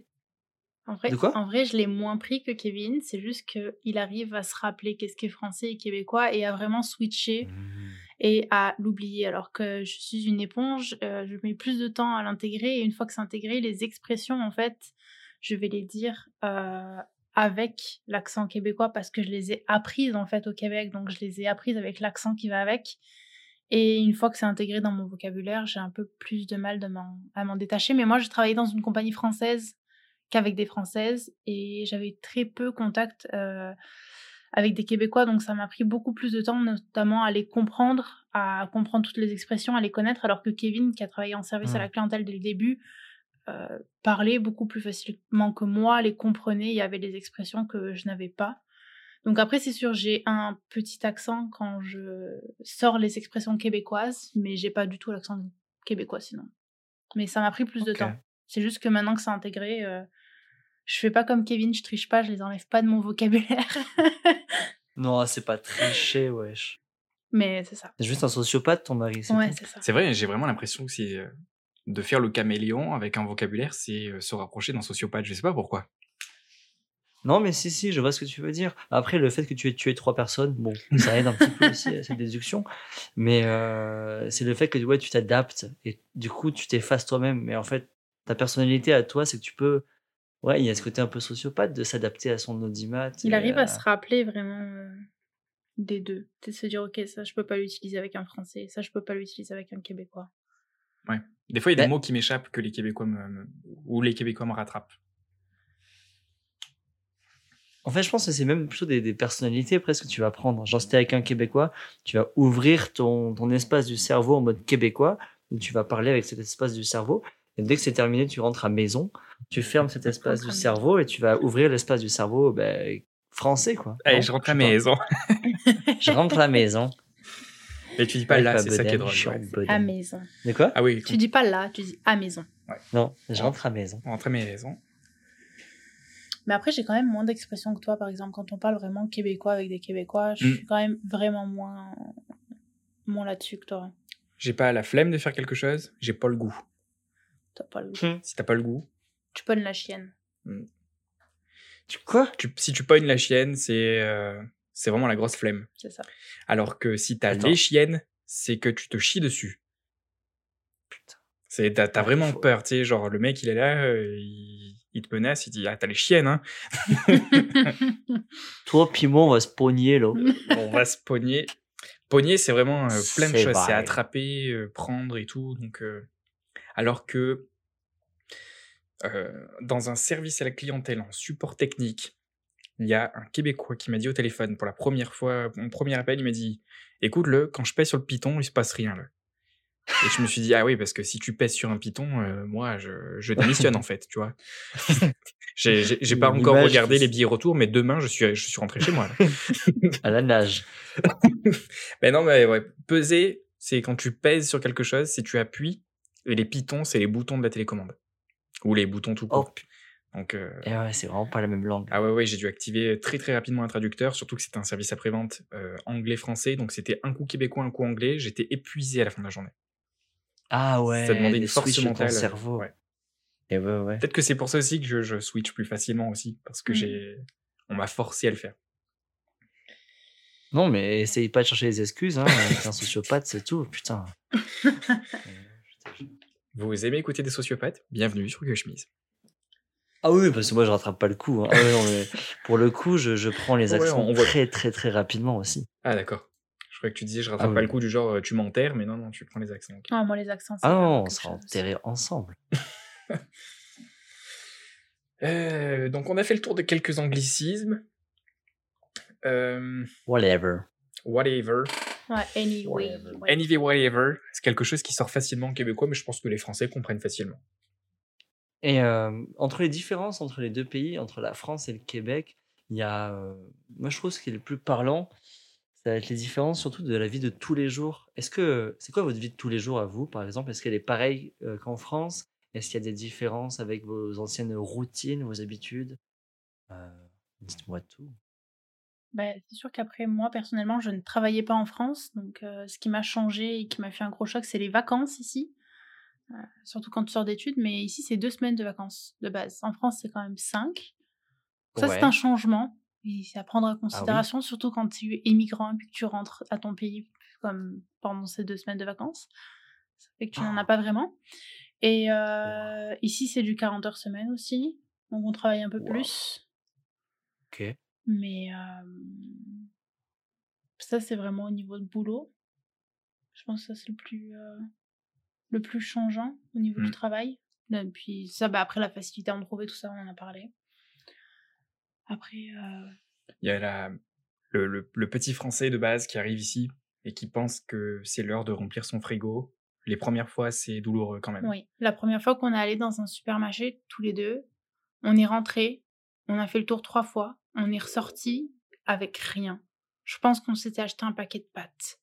En vrai, De quoi? en vrai, je l'ai moins pris que Kevin. C'est juste qu'il arrive à se rappeler qu'est-ce qui est français et québécois et à vraiment switcher Mmh. et à l'oublier. Alors que je suis une éponge, euh, je mets plus de temps à l'intégrer et une fois que c'est intégré, les expressions, en fait, je vais les dire euh, avec l'accent québécois parce que je les ai apprises en fait au Québec, donc je les ai apprises avec l'accent qui va avec. Et une fois que c'est intégré dans mon vocabulaire, j'ai un peu plus de mal de à m'en détacher. Mais moi, je travaillais dans une compagnie française qu'avec des Françaises et j'avais très peu contact euh, avec des Québécois, donc ça m'a pris beaucoup plus de temps, notamment à les comprendre, à comprendre toutes les expressions, à les connaître, alors que Kevin, qui a travaillé en service à Mm. la clientèle dès le début, euh, parlait beaucoup plus facilement que moi, les comprenait, il y avait des expressions que je n'avais pas. Donc après, c'est sûr, j'ai un petit accent quand je sors les expressions québécoises, mais j'ai pas du tout l'accent québécois sinon. Mais ça m'a pris plus de temps. C'est juste que maintenant que c'est intégré, euh, je fais pas comme Kevin, je triche pas, je les enlève pas de mon vocabulaire. (laughs) Non, c'est pas tricher, wesh. Mais c'est ça. C'est juste un sociopathe, ton mari. c'est Ouais, tout. c'est ça. c'est vrai j'ai vraiment l'impression que c'est euh, de faire le caméléon avec un vocabulaire c'est euh, se rapprocher d'un sociopathe je sais pas pourquoi Non, mais si, si, je vois ce que tu veux dire. Après, le fait que tu aies tué trois personnes, bon, ça aide un petit peu aussi à cette déduction. Mais euh, c'est le fait que ouais, tu t'adaptes et du coup, tu t'effaces toi-même. Mais en fait, ta personnalité à toi, c'est que tu peux. Ouais, il y a ce côté un peu sociopathe de s'adapter à son audimat. Il arrive à se rappeler vraiment euh, des deux. De se dire, ok, ça, je peux pas l'utiliser avec un Français, ça, je peux pas l'utiliser avec un Québécois. Ouais. Des fois, il y a des Ben- mots qui m'échappent que les Québécois me, ou les Québécois me rattrapent. En fait, je pense que c'est même plutôt des, des personnalités presque que tu vas prendre. Genre, si t'es avec un Québécois, tu vas ouvrir ton, ton espace du cerveau en mode québécois, où tu vas parler avec cet espace du cerveau. Et dès que c'est terminé, tu rentres à maison, tu fermes cet espace du cerveau et tu vas ouvrir l'espace du cerveau ben, français, quoi. Allez, Non, je rentre à la maison. (laughs) Je rentre à la maison. Mais tu dis pas là, c'est ça qui est drôle. ouais. À maison. De quoi? Ah oui, Tu dis pas là, tu dis à maison. Non, je rentre à maison. on rentre à maison. Mais après, j'ai quand même moins d'expressions que toi, par exemple, quand on parle vraiment québécois avec des Québécois, je Mm. suis quand même vraiment moins, moins là-dessus que toi. J'ai pas la flemme de faire quelque chose, j'ai pas le goût. T'as pas le goût. Hmm. Si t'as pas le goût, Tu pognes la chienne. Tu quoi? Tu, si tu pognes la chienne, c'est euh, c'est vraiment la grosse flemme. C'est ça. Alors que si t'as Attends. les chiennes, c'est que tu te chies dessus. Putain. C'est t'as vraiment faut- peur, tu sais, genre le mec il est là, euh, il, il te menace, il dit ah t'as les chiennes hein. (laughs) Toi, puis moi, on va se pogner, là. (laughs) on va se pogner. Pogner, c'est vraiment euh, plein de choses. C'est attraper, euh, prendre et tout. Donc, euh, alors que euh, dans un service à la clientèle en support technique, il y a un Québécois qui m'a dit au téléphone pour la première fois, mon premier appel, il m'a dit Écoute, le, quand je pèse sur le piton, il se passe rien. Là. Et je me suis dit Ah oui, parce que si tu pèses sur un piton, euh, moi, je, je démissionne en fait, tu vois. (laughs) J'ai pas encore regardé les billets retour, mais demain, je suis, je suis rentré chez moi. là. À la nage. Mais (laughs) non, mais ouais, peser, c'est quand tu pèses sur quelque chose, c'est tu appuies, et les pitons, c'est les boutons de la télécommande. Ou les boutons tout Oh, court. Donc, euh, Et ouais, c'est vraiment pas la même langue. ah ouais, ouais, j'ai dû activer très très rapidement un traducteur, surtout que c'était un service après-vente euh, anglais-français, donc c'était un coup québécois, un coup anglais, j'étais épuisé à la fin de la journée. Ah ouais. Ça demandait une force mentale. cerveau. ouais. Et ouais, ouais. Peut-être que c'est pour ça aussi que je, je switch plus facilement aussi, parce que Mm. j'ai... On m'a forcé à le faire. Non, mais essaye pas de chercher les excuses. Hein. (laughs) Un sociopathe, c'est tout. Putain. (laughs) Euh. Vous aimez écouter des sociopathes? Bienvenue sur Que Chemise. Ah oui, parce que moi, je rattrape pas le coup. hein. Ah ouais, non, mais pour le coup, je, je prends les Ouais, accents on voit. très, très, très rapidement aussi. Ah d'accord. Je croyais que tu disais je rattrape Ah pas oui. le coup du genre euh, tu m'enterres, mais non, non, tu prends les accents. ok. Ah, moi, les accents, c'est Ah non, on sera enterrés ensemble. (laughs) Euh, donc on a fait le tour de quelques anglicismes. Euh, Whatever. whatever. Ouais, anyway. Whatever. Anyway, whatever. C'est quelque chose qui sort facilement en québécois, mais je pense que les Français comprennent facilement. Et euh, entre les différences entre les deux pays, entre la France et le Québec, il y a, euh, moi je trouve ce qui est le plus parlant, ça va être les différences surtout de la vie de tous les jours. Est-ce que c'est quoi votre vie de tous les jours à vous, par exemple? Est-ce qu'elle est pareille euh, qu'en France? Est-ce qu'il y a des différences avec vos anciennes routines, vos habitudes? Dites-moi tout. Bah, c'est sûr qu'après, moi, personnellement, je ne travaillais pas en France. Donc, ce qui m'a changé et qui m'a fait un gros choc, c'est les vacances ici. Euh, surtout quand tu sors d'études. Mais ici, c'est deux semaines de vacances de base. En France, c'est quand même cinq. Ça, Ouais. c'est un changement. Et c'est à prendre en considération, surtout quand tu es immigrant et puis que tu rentres à ton pays comme pendant ces deux semaines de vacances. Ça fait que tu n'en as pas vraiment. Et euh, ici, c'est du 40 heures semaine aussi. Donc, on travaille un peu Wow. plus. Ok. Mais euh, ça, c'est vraiment au niveau de boulot. Je pense que ça, c'est le plus, le plus changeant au niveau Mm. du travail. Et puis ça, bah, après, la facilité à en trouver, tout ça, on en a parlé. Après, euh, Il y a la, le, le- le petit Français de base qui arrive ici et qui pense que c'est l'heure de remplir son frigo. Les premières fois, c'est douloureux quand même. oui, la première fois qu'on est allé dans un supermarché, tous les deux, on est rentré, on a fait le tour trois fois, on est ressorti avec rien. Je pense qu'on s'était acheté un paquet de pâtes.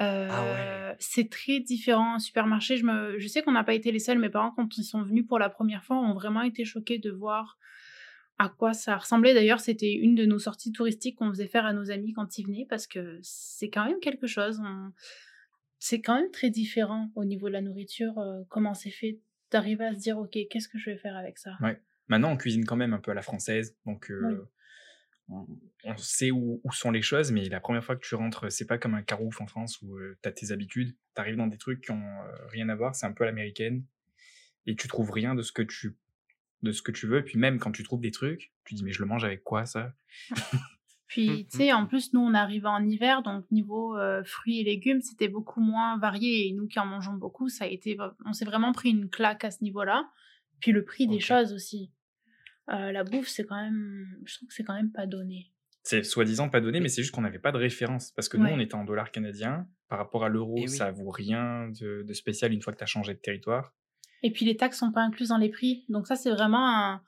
Euh, Ah C'est très différent un supermarché. Je, me... je sais qu'on n'a pas été les seuls. Mes parents, quand ils sont venus pour la première fois, ont vraiment été choqués de voir à quoi ça ressemblait. D'ailleurs, c'était une de nos sorties touristiques qu'on faisait faire à nos amis quand ils venaient parce que c'est quand même quelque chose. on- C'est quand même très différent au niveau de la nourriture, euh, comment c'est fait, d'arriver à se dire, ok, qu'est-ce que je vais faire avec ça? Ouais. Maintenant, on cuisine quand même un peu à la française, donc euh, Oui. On, sait où, où sont les choses, mais la première fois que tu rentres, c'est pas comme un carouf en France où tu as tes habitudes. Tu arrives dans des trucs qui ont euh, rien à voir, c'est un peu à l'américaine, et tu trouves rien de ce que tu de ce que tu veux. Et puis même quand tu trouves des trucs, tu dis mais je le mange avec quoi ça? (laughs) Puis, Mm, tu sais, en plus, nous, on arrivait en hiver, donc niveau euh, fruits et légumes, c'était beaucoup moins varié. Et nous qui en mangeons beaucoup, ça a été, on s'est vraiment pris une claque à ce niveau-là. Puis le prix des choses aussi. Euh, la bouffe, c'est quand même, je trouve que c'est quand même pas donné. C'est soi-disant pas donné, mais c'est juste qu'on n'avait pas de référence. Parce que nous, on était en dollars canadiens. Par rapport à l'euro, oui. ça vaut rien de, de spécial une fois que tu as changé de territoire. Et puis les taxes sont pas incluses dans les prix. Donc ça, c'est vraiment un,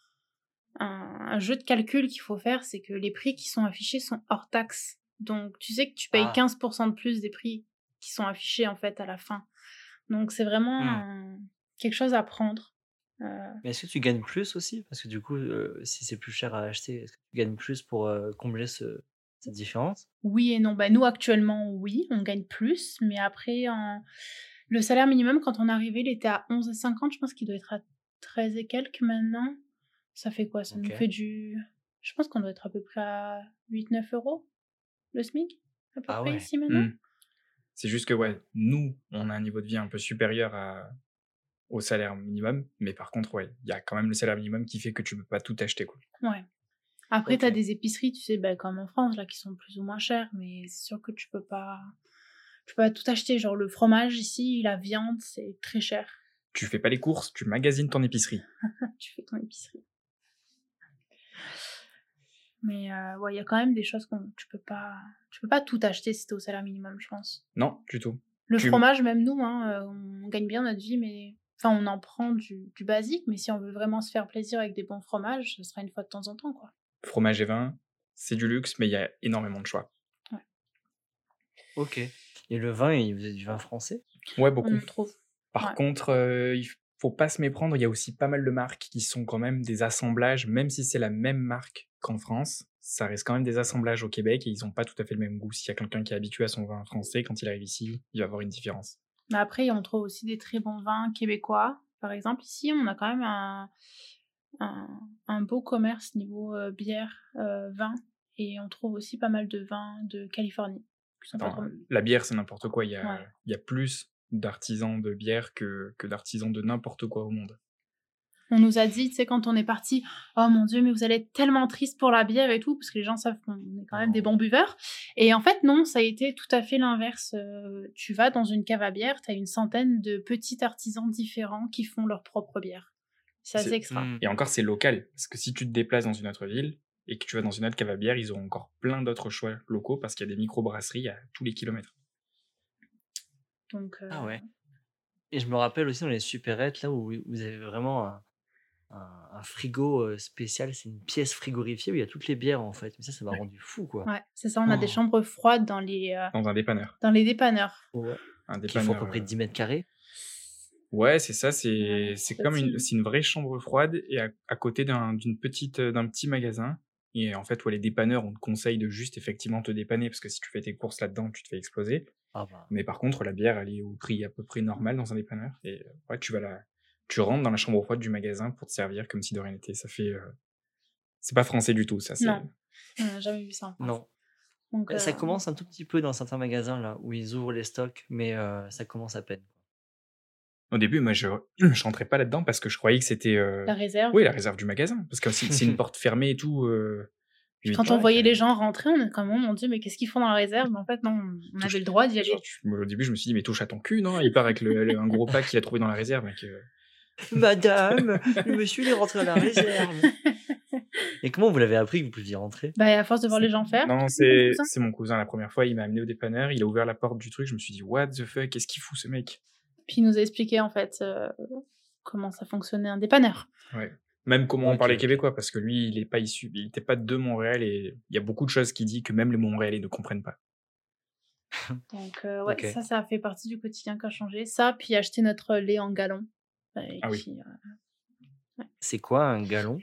un, un jeu de calcul qu'il faut faire. C'est que les prix qui sont affichés sont hors taxes. Donc tu sais que tu payes Ah. 15% de plus des prix qui sont affichés en fait à la fin. Donc c'est vraiment un- quelque chose à prendre. Euh, Mais est-ce que tu gagnes plus aussi? Parce que du coup, euh, si c'est plus cher à acheter, est-ce que tu gagnes plus pour euh, combler ce- cette différence? Oui et non. Bah, nous, actuellement, oui, on gagne plus. Mais après, en- le salaire minimum, quand on est arrivé, il était à 11,50. Je pense qu'il doit être à 13 et quelques maintenant. Ça fait quoi? Ça nous fait du. Je pense qu'on doit être à peu près à 8-9 euros le SMIC, à peu Ah près ouais. ici maintenant. Hmm. C'est juste que, ouais, nous, on a un niveau de vie un peu supérieur à, au salaire minimum. Mais par contre, ouais, il y a quand même le salaire minimum qui fait que tu peux pas tout acheter, quoi. Ouais. Après, Ok. tu as des épiceries, tu sais, bah, comme en France, là, qui sont plus ou moins chères, mais c'est sûr que tu peux pas. Tu peux pas tout acheter. Genre, le fromage ici, la viande, c'est très cher. Tu fais pas les courses, tu magasines ton épicerie. (laughs) tu fais ton épicerie. Mais euh, ouais, il y a quand même des choses qu'on tu peux pas tu peux pas tout acheter si t'es au salaire minimum, je pense. Non, du tout. Le Tu- fromage, même nous, hein, euh, on gagne bien notre vie, mais enfin on en prend du, du basique, mais si on veut vraiment se faire plaisir avec des bons fromages, ce sera une fois de temps en temps, quoi. Fromage et vin, c'est du luxe, mais il y a énormément de choix. Ok. Et le vin, il vous êtes du vin français? Ouais, On beaucoup. trouve. Par Ouais. contre, euh, il faut pas se méprendre, il y a aussi pas mal de marques qui sont quand même des assemblages, même si c'est la même marque qu'en France, ça reste quand même des assemblages au Québec et ils ont pas tout à fait le même goût. S'il y a quelqu'un qui est habitué à son vin français, quand il arrive ici, il va avoir une différence. Mais après, on trouve aussi des très bons vins québécois. Par exemple, ici, on a quand même un, un, un beau commerce niveau euh, bière, euh, vin. Et on trouve aussi pas mal de vins de Californie. Trop- la bière, c'est n'importe quoi. Il y a, Ouais. il y a plus d'artisans de bière que, que d'artisans de n'importe quoi au monde. On nous a dit, tu sais, quand on est parti, oh mon dieu, mais vous allez être tellement triste pour la bière et tout, parce que les gens savent qu'on est quand même des bons buveurs. Et en fait, non, ça a été tout à fait l'inverse. Euh, tu vas dans une cave à bière, tu as une centaine de petits artisans différents qui font leur propre bière. C'est assez extra. Hmm. Et encore, c'est local. Parce que si tu te déplaces dans une autre ville et que tu vas dans une autre cave à bière, ils auront encore plein d'autres choix locaux parce qu'il y a des micro-brasseries à tous les kilomètres. Donc, euh, Ah ouais. Et je me rappelle aussi dans les supérettes, là où vous avez vraiment un, un- un frigo euh, spécial, c'est une pièce frigorifiée où il y a toutes les bières en fait. Mais ça, ça m'a Ouais. rendu fou quoi. Ouais, c'est ça, on a des chambres froides dans les, euh, Dans un dépanneur. dans les dépanneurs. Ouais. Un Qui font à dépanneur. peu près euh, 10 mètres carrés. Ouais, c'est ça, c'est Ouais, comme une, c'est une vraie chambre froide et à, à côté d'un d'une petite euh, d'un petit magasin. Et en fait, ouais, les dépanneurs, on te conseille de juste effectivement te dépanner parce que si tu fais tes courses là-dedans, tu te fais exploser. Ah bah. Mais par contre, la bière, elle est au prix à peu près normal dans un dépanneur. Et euh, ouais, tu vas là, tu rentres dans la chambre froide du magasin pour te servir comme si de rien n'était. Ça fait, euh, c'est pas français du tout, ça. Non. On n'a jamais vu ça en France. Non. Donc, Euh, Ça euh, commence un tout petit peu dans certains magasins là où ils ouvrent les stocks, mais euh, ça commence à peine. Au début, moi, je, (clears throat) je rentrais pas là-dedans parce que je croyais que c'était, euh, La réserve. oui, la réserve du magasin, parce que c'est une (laughs) porte fermée et tout. euh, Puis quand on voyait les gens rentrer, on est comme, oh mon dieu, mais qu'est-ce qu'ils font dans la réserve? Mais En fait, non, on Touche- avait le droit d'y aller. Moi, au début, je me suis dit, mais touche à ton cul, non? Il part avec le, le- un gros pack qu'il a trouvé dans la réserve. euh. (laughs) Madame, le monsieur il est rentré à la réserve. Et comment vous l'avez appris que vous pouviez rentrer? Bah, à force de voir les gens faire. Non, c'est mon cousin. La première fois, il m'a amené au dépanneur, il a ouvert la porte du truc. Je me suis dit, what the fuck Qu'est-ce qu'il fout ce mec? Puis il nous a expliqué en fait euh, comment ça fonctionnait un dépanneur. Ouais. Même comment on parlait québécois, parce que lui, il est pas issu, il était pas de Montréal et il y a beaucoup de choses qui dit que même les Montréalais ne comprennent pas. Donc euh, ouais, ça, ça a fait partie du quotidien qui a changé. Ça, puis acheter notre lait en galon. Euh, Ah oui. C'est quoi un galon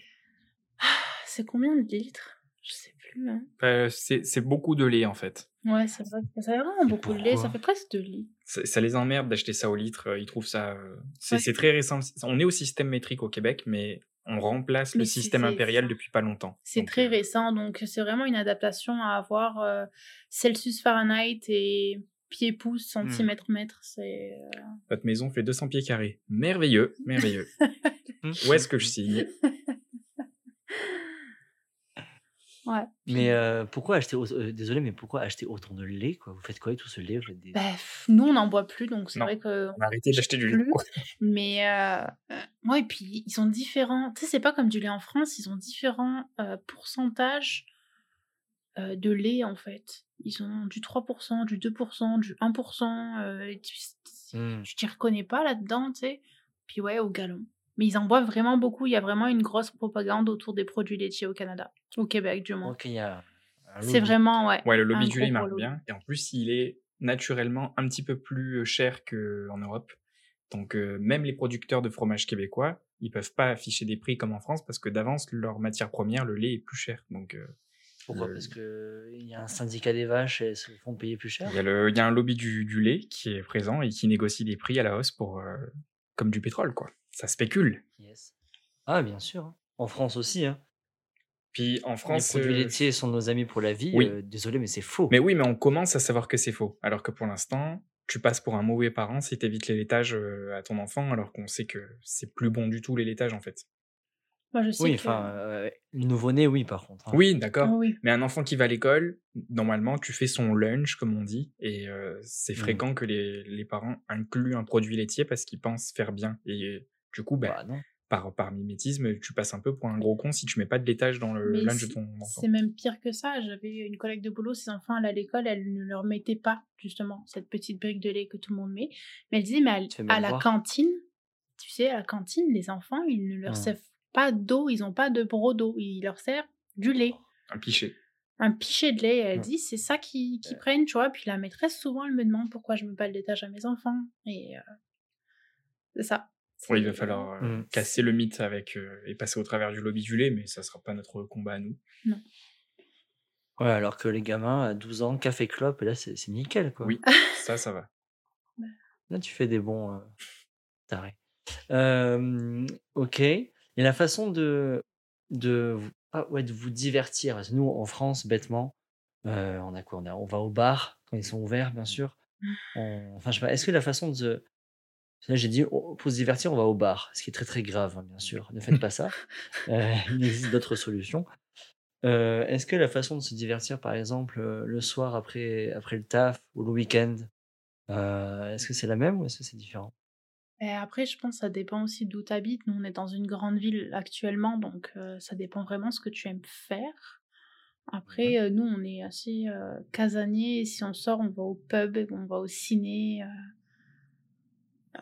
C'est combien de litres? Je sais plus. Hein. Euh, c'est beaucoup de lait en fait. Ouais, c'est vrai. Ça fait vraiment beaucoup de lait. Ça fait presque 2 litres. Ça, ça les emmerde d'acheter ça au litre. Ils trouvent ça. euh, C'est Ouais. très récent. On est au système métrique au Québec, mais on remplace le Mais système impérial depuis pas longtemps. C'est très euh, récent, donc c'est vraiment une adaptation à avoir euh, Celsius, Fahrenheit et pieds-pouces, centimètres, mètres. C'est euh, Votre maison fait 200 pieds carrés. Merveilleux, merveilleux. (laughs) Où est-ce que je signe? (laughs) Ouais. Mais euh, pourquoi acheter au- euh, désolé mais pourquoi acheter autant de lait quoi? Vous faites quoi avec tout ce lait? Vous faites des... Bah, pff, nous on n'en boit plus, donc c'est Non. vrai que On a arrêté d'acheter du lait. plus. Mais euh, euh, ouais, et puis ils sont différents. Tu sais, c'est pas comme du lait en France, ils ont différents euh, pourcentages euh, de lait en fait. Ils ont du 3%, du 2%, du 1%. Euh, tu Hmm. je t'y reconnais pas là-dedans, tu sais. Puis ouais, au galon. Mais ils en boivent vraiment beaucoup. Il y a vraiment une grosse propagande autour des produits laitiers au Canada, au Québec du moins. Ok, il y a un C'est lobby. vraiment, ouais. Ouais, le lobby du lait marche bien. Et en plus, il est naturellement un petit peu plus cher qu'en Europe. Donc, euh, même les producteurs de fromage québécois, ils peuvent pas afficher des prix comme en France parce que d'avance, leur matière première, le lait, est plus cher. Donc, euh, Pourquoi Parce que il y a un syndicat des vaches et elles se font payer plus cher. il y, a le- il y a un lobby du, du lait qui est présent et qui négocie des prix à la hausse pour, euh, comme du pétrole, quoi. Ça spécule. Yes. Ah bien sûr. hein. En France aussi. Hein. Puis en France, les produits euh, laitiers sont nos amis pour la vie. oui. euh, désolé mais c'est faux. Mais oui, mais on commence à savoir que c'est faux. Alors que pour l'instant, tu passes pour un mauvais parent si t'évites les laitages à ton enfant, alors qu'on sait que c'est plus bon du tout les laitages en fait. Moi, je sais oui, que... enfin euh, le nouveau-né oui par contre. hein. Oui, d'accord. Ah oui. Mais un enfant qui va à l'école, normalement, tu fais son lunch, comme on dit, et euh, c'est Mhm. fréquent que les, les parents incluent un produit laitier parce qu'ils pensent faire bien. Et euh, du coup, bah, Bah, non. par, par mimétisme, tu passes un peu pour un gros con si tu mets pas de laitage dans le Mais lunch de ton enfant. C'est même pire que ça. J'avais une collègue de boulot, ses enfants allaient à l'école, elle ne leur mettait pas, justement, cette petite brique de lait que tout le monde met. Mais elle disait, mais à, la voir. cantine, tu sais, à la cantine, les enfants, ils ne leur Hmm. servent pas d'eau, ils n'ont pas de broc d'eau, ils leur servent du lait. Un pichet. Un pichet de lait, elle dit, c'est ça qu'ils qu'ils prennent, tu vois. Puis la maîtresse, souvent, elle me demande pourquoi je mets pas le laitage à mes enfants. Et euh, c'est ça. Oui, il va falloir euh, Mhm. casser le mythe avec euh, et passer au travers du lobby du lait, mais ça sera pas notre combat à nous. Ouais, alors que les gamins à 12 ans, café clope, et là c'est nickel quoi. Oui, (laughs) ça, ça va. Là tu fais des bons euh, tarés. Euh, ok. Et la façon de ah, ouais, de vous divertir. Parce que nous en France bêtement, euh, on a quoi? On, a, on va au bar quand ils sont ouverts bien sûr. On- enfin je sais pas. Est-ce que la façon de Là, j'ai dit, oh, pour se divertir, on va au bar, ce qui est très très grave, hein, bien sûr. Ne faites pas ça. (laughs) Euh, (laughs) il existe d'autres solutions. Euh, Est-ce que la façon de se divertir, par exemple, le soir après, après le taf ou le week-end, est-ce que c'est la même ou est-ce que c'est différent? Et après, je pense que ça dépend aussi d'où tu habites. Nous, on est dans une grande ville actuellement, donc euh, ça dépend vraiment ce que tu aimes faire. Après, euh, nous, on est assez euh, casaniers. Si on sort, on va au pub, on va au ciné. euh.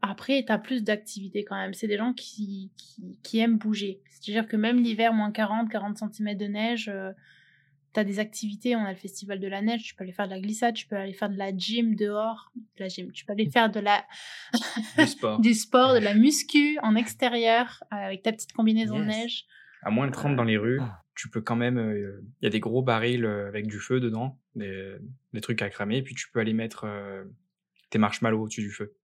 Après, tu as plus d'activités quand même. C'est des gens qui, qui, qui aiment bouger. C'est-à-dire que même l'hiver, moins 40, 40 cm de neige, tu as des activités. On a le festival de la neige, tu peux aller faire de la glissade, tu peux aller faire de la gym dehors. De la gym, tu peux aller faire de la (laughs) Du sport. (laughs) du sport, de la muscu en extérieur euh, avec ta petite combinaison de neige. À moins de 30 dans les rues, Ah. tu peux quand même. euh, Il y a des gros barils euh, avec du feu dedans, des, des trucs à cramer, et puis tu peux aller mettre euh, tes marshmallows au-dessus du feu.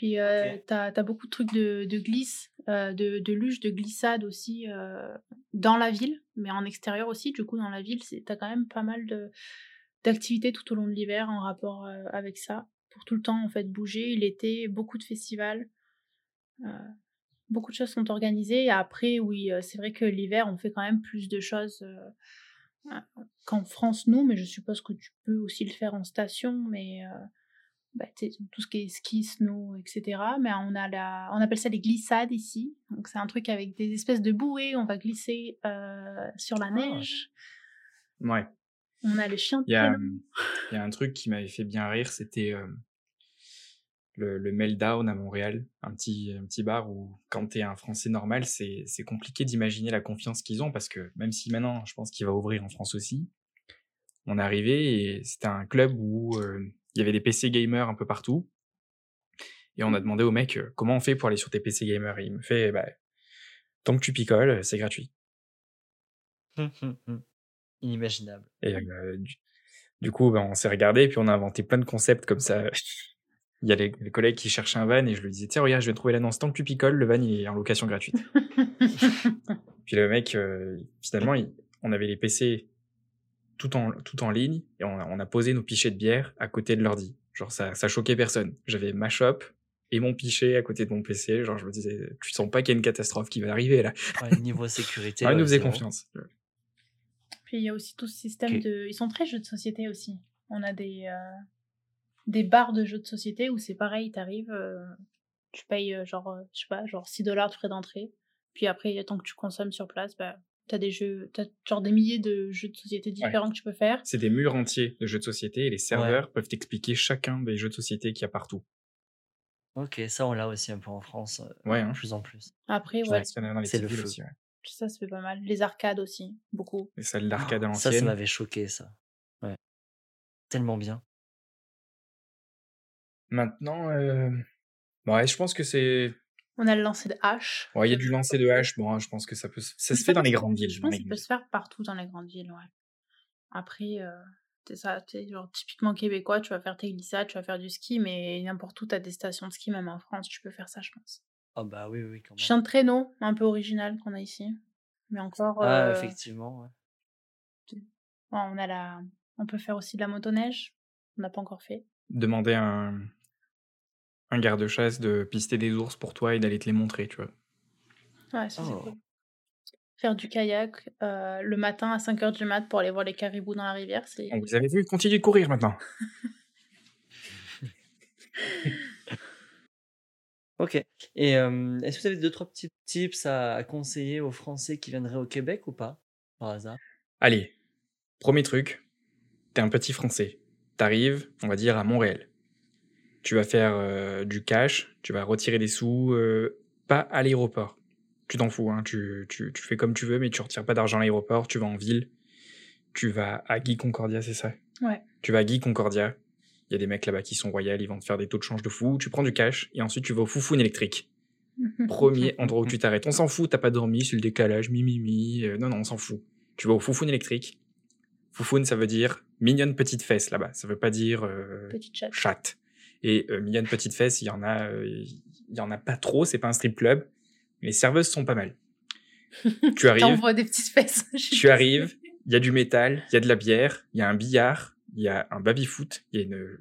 Puis euh, t'as as beaucoup de trucs de, de glisse, euh, de, de luge, de glissade aussi euh, dans la ville, mais en extérieur aussi. Du coup, dans la ville, c'est- t'as quand même pas mal d'activités tout au long de l'hiver en rapport euh, avec ça. Pour tout le temps, en fait, bouger. L'été, beaucoup de festivals. Beaucoup de choses sont organisées. Et après, oui, c'est vrai que l'hiver, on fait quand même plus de choses qu'en France, nous, mais je suppose que tu peux aussi le faire en station, mais... bah, tout ce qui est ski, snow, etc. Mais on a la, on appelle ça les glissades ici. Donc c'est un truc avec des espèces de bouées. On va glisser euh, sur la Ah. neige. Ouais. On a le chien de Il y a, traîneau. il y a un truc qui m'avait fait bien rire, c'était euh, le, le Meltdown à Montréal, un petit, un petit bar où quand t'es un Français normal, c'est c'est compliqué d'imaginer la confiance qu'ils ont parce que même si maintenant, je pense qu'il va ouvrir en France aussi, on est arrivé et c'était un club où euh, il y avait des PC gamers un peu partout. Et on a demandé au mec euh, comment on fait pour aller sur tes PC gamers? Et il me fait, bah, tant que tu picoles, c'est gratuit. (laughs) Inimaginable. Et euh, du, du coup, ben, on s'est regardé et puis on a inventé plein de concepts comme ça. (laughs) il y a les, les collègues qui cherchaient un van et je lui disais, tiens, regarde, je vais trouver là dans ce temps que tu picoles, le van il est en location gratuite. (laughs) Puis le mec, euh, finalement, il- on avait les PC tout en, tout en ligne et on a, on a posé nos pichets de bière à côté de l'ordi. Genre, ça, ça choquait personne. J'avais ma shop et mon pichet à côté de mon PC. Genre, je me disais, tu sens pas qu'il y a une catastrophe qui va arriver là. Ouais, (laughs) niveau sécurité. Ah, il ouais, nous faisait bon. confiance. Puis il y a aussi tout ce système de. Ils sont très jeux de société aussi. On a des, euh, des bars de jeux de société où c'est pareil, t'arrives, euh, tu payes euh, genre, euh, je sais pas, genre 6 dollars de frais d'entrée. Puis après, tant que tu consommes sur place, bah, t'as des jeux, t'as genre des milliers de jeux de société différents que tu peux faire. C'est des murs entiers de jeux de société et les serveurs peuvent t'expliquer chacun des jeux de société qu'il y a partout. Ok, ça on l'a aussi un peu en France, euh, Ouais, de hein. plus en plus. Après, ouais, C'est le feu. aussi. Ouais. ça se fait pas mal. Les arcades aussi, beaucoup. Les salles d'arcade à Oh, Ça, ça m'avait choqué, ça. Ouais. Tellement bien. Maintenant, euh... ouais, je pense que c'est. On a le lancer de hache. Ouais, il y a du lancer de hache. Bon, hein, je pense que ça peut. se- Ça se fait dans les grandes villes. Je pense les qu'il peut se faire partout dans les grandes villes, ouais. Après, euh, c'est ça, t'es genre typiquement québécois, tu vas faire tes glissades, tu vas faire du ski, mais n'importe où, t'as des stations de ski, même en France, tu peux faire ça, je pense. Ah bah oui, oui, quand même. Chien de traîneau, un peu original qu'on a ici. Mais encore, Ah, euh, effectivement, ouais. bon, on a la... On peut faire aussi de la motoneige, on n'a pas encore fait. Demander un, un garde-chasse de pister des ours pour toi et d'aller te les montrer, tu vois. Ouais, ça c'est Oh. cool. Faire du kayak euh, le matin à 5h du mat pour aller voir les caribous dans la rivière, c'est... Bon, vous avez vu, continue de courir maintenant. (laughs) Ok. Et euh, est-ce que vous avez deux, trois petits tips à, à conseiller aux Français qui viendraient au Québec ou pas, par hasard? Allez, premier truc, t'es un petit Français. T'arrives, on va dire, à Montréal. Tu vas faire euh, du cash, tu vas retirer des sous, euh, pas à l'aéroport. Tu t'en fous, hein, tu, tu, tu fais comme tu veux, mais tu retires pas d'argent à l'aéroport, tu vas en ville. Tu vas à Guy Concordia, c'est ça? Ouais. Tu vas à Guy Concordia, il y a des mecs là-bas qui sont royaux, ils vont te faire des taux de change de fou, tu prends du cash, et ensuite tu vas au Foufoune électrique. (laughs) Premier endroit où tu t'arrêtes. On s'en fout, t'as pas dormi, c'est le décalage, mi, mi, mi. Euh, non, non, on s'en fout. Tu vas au Foufoune électrique. Foufoune, ça veut dire mignonne petite fesse là-bas. Ça veut pas dire euh, Petite chatte. chatte. Et euh, mignonne petite fesse, il y en a, euh, il y en a pas trop. C'est pas un strip club. Les serveuses sont pas mal. tu arrives, des petites fesses. tu arrives, il y a du métal, il y a de la bière, il y a un billard, il y a un baby-foot, il y a une,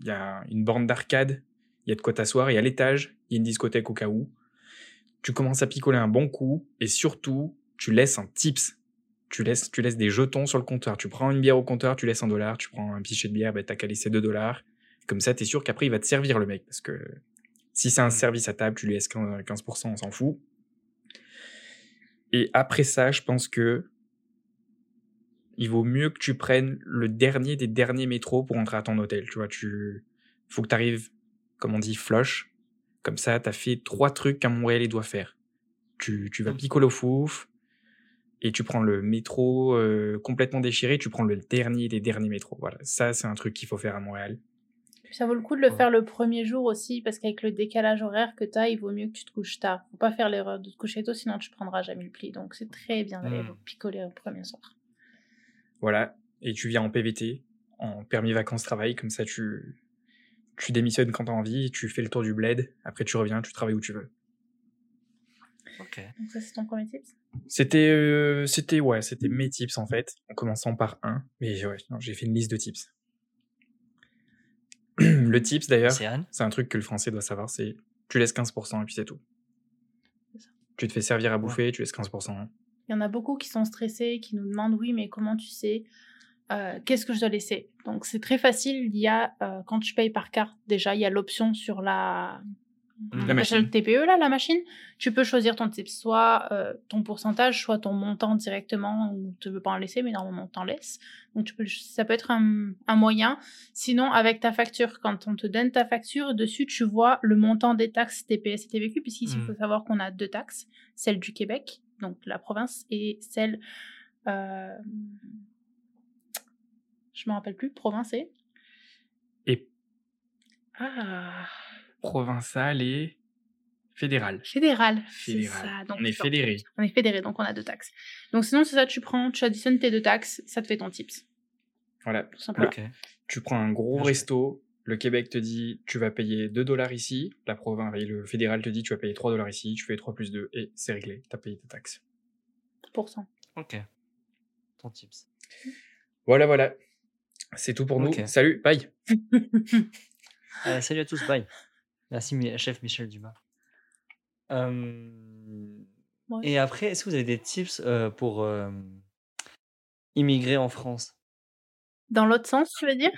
il y a une borne d'arcade, il y a de quoi t'asseoir, et à l'étage, il y a une discothèque au cas où. Tu commences à picoler un bon coup, et surtout, tu laisses un tips. Tu laisses, tu laisses des jetons sur le compteur. Tu prends une bière au compteur, tu laisses un dollar. Tu prends un pichet de bière, ben, t'as qu'à laisser deux dollars. Comme ça, t'es sûr qu'après, il va te servir le mec. Parce que si c'est un service à table, tu lui laisses 15%, 15%, on s'en fout. Et après ça, je pense que il vaut mieux que tu prennes le dernier des derniers métros pour entrer à ton hôtel. Tu vois, tu faut que tu arrives, comme on dit, flush. Comme ça, tu as fait trois trucs qu'un Montréalais doit faire. Tu, tu vas Mm. picoler au fouf et tu prends le métro euh, complètement déchiré, tu prends le dernier des derniers métros. Voilà, ça, c'est un truc qu'il faut faire à Montréal. Puis ça vaut le coup de le Ouais. faire le premier jour aussi, parce qu'avec le décalage horaire que tu as, il vaut mieux que tu te couches tard. Faut pas faire l'erreur de te coucher tôt, sinon tu prendras jamais le pli. Donc c'est très bien d'aller Mm. picoler au premier soir. Voilà, et tu viens en PVT, en permis vacances-travail, comme ça tu, tu démissionnes quand tu as envie, tu fais le tour du bled, après tu reviens, tu travailles où tu veux. Ok. Donc ça c'est ton premier tip. C'était, euh, c'était, ouais, c'était mes tips en fait, en commençant par un, mais ouais, j'ai fait une liste de tips. (clears throat) le tips d'ailleurs, C'est un truc que le français doit savoir, c'est tu laisses 15% et puis c'est tout. Ça. Tu te fais servir à bouffer, tu laisses 15%. Il y en a beaucoup qui sont stressés, qui nous demandent oui, mais comment tu sais euh, qu'est-ce que je dois laisser? Donc c'est très facile. Il y a euh, quand tu payes par carte, déjà il y a l'option sur la La machine. le TPE là, la machine? Tu peux choisir ton type, soit euh, ton pourcentage, soit ton montant directement, ou tu veux pas en laisser, mais normalement t'en laisses. Donc tu peux, ça peut être un, un moyen. Sinon avec ta facture, quand on te donne ta facture, dessus tu vois le montant des taxes TPS et TVQ, puisqu'ici il Mm. faut savoir qu'on a deux taxes, celle du Québec, donc la province, et celle euh, je me rappelle plus, province et. Et Ah, provincial et fédéral. fédéral. C'est ça. Donc, On est fédéré. On est fédéré, donc on a deux taxes. Donc sinon, c'est ça, tu prends, tu additionnes tes deux taxes, ça te fait ton tips, Voilà. tout simplement. Ok. Tu prends un gros resto, Le Québec te dit tu vas payer 2 dollars ici, la province et le fédéral te dit tu vas payer 3 dollars ici, tu fais 3 plus 2 et c'est réglé, t'as payé tes taxes. Pour ça. Ok. Ton tips. Voilà, voilà. C'est tout pour nous. Salut, bye. Euh, salut à tous, bye. (laughs) Merci, chef Michel Dumas. Euh, Ouais. Et après, est-ce que vous avez des tips euh, pour euh, immigrer en France? Dans l'autre sens, tu veux dire?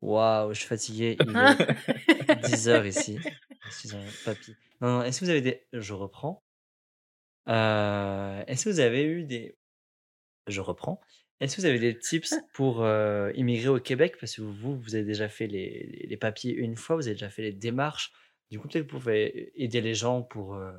Waouh, je suis fatigué. (laughs) Il est 10 heures ici. Je suis un papy. Non, non, est-ce que vous avez des. Je reprends. Est-ce que vous avez eu des. Je reprends. Est-ce que vous avez des tips pour euh, immigrer au Québec? Parce que vous, vous avez déjà fait les, papiers une fois, vous avez déjà fait les démarches. Du coup, peut-être que vous pouvez aider les gens pour, euh,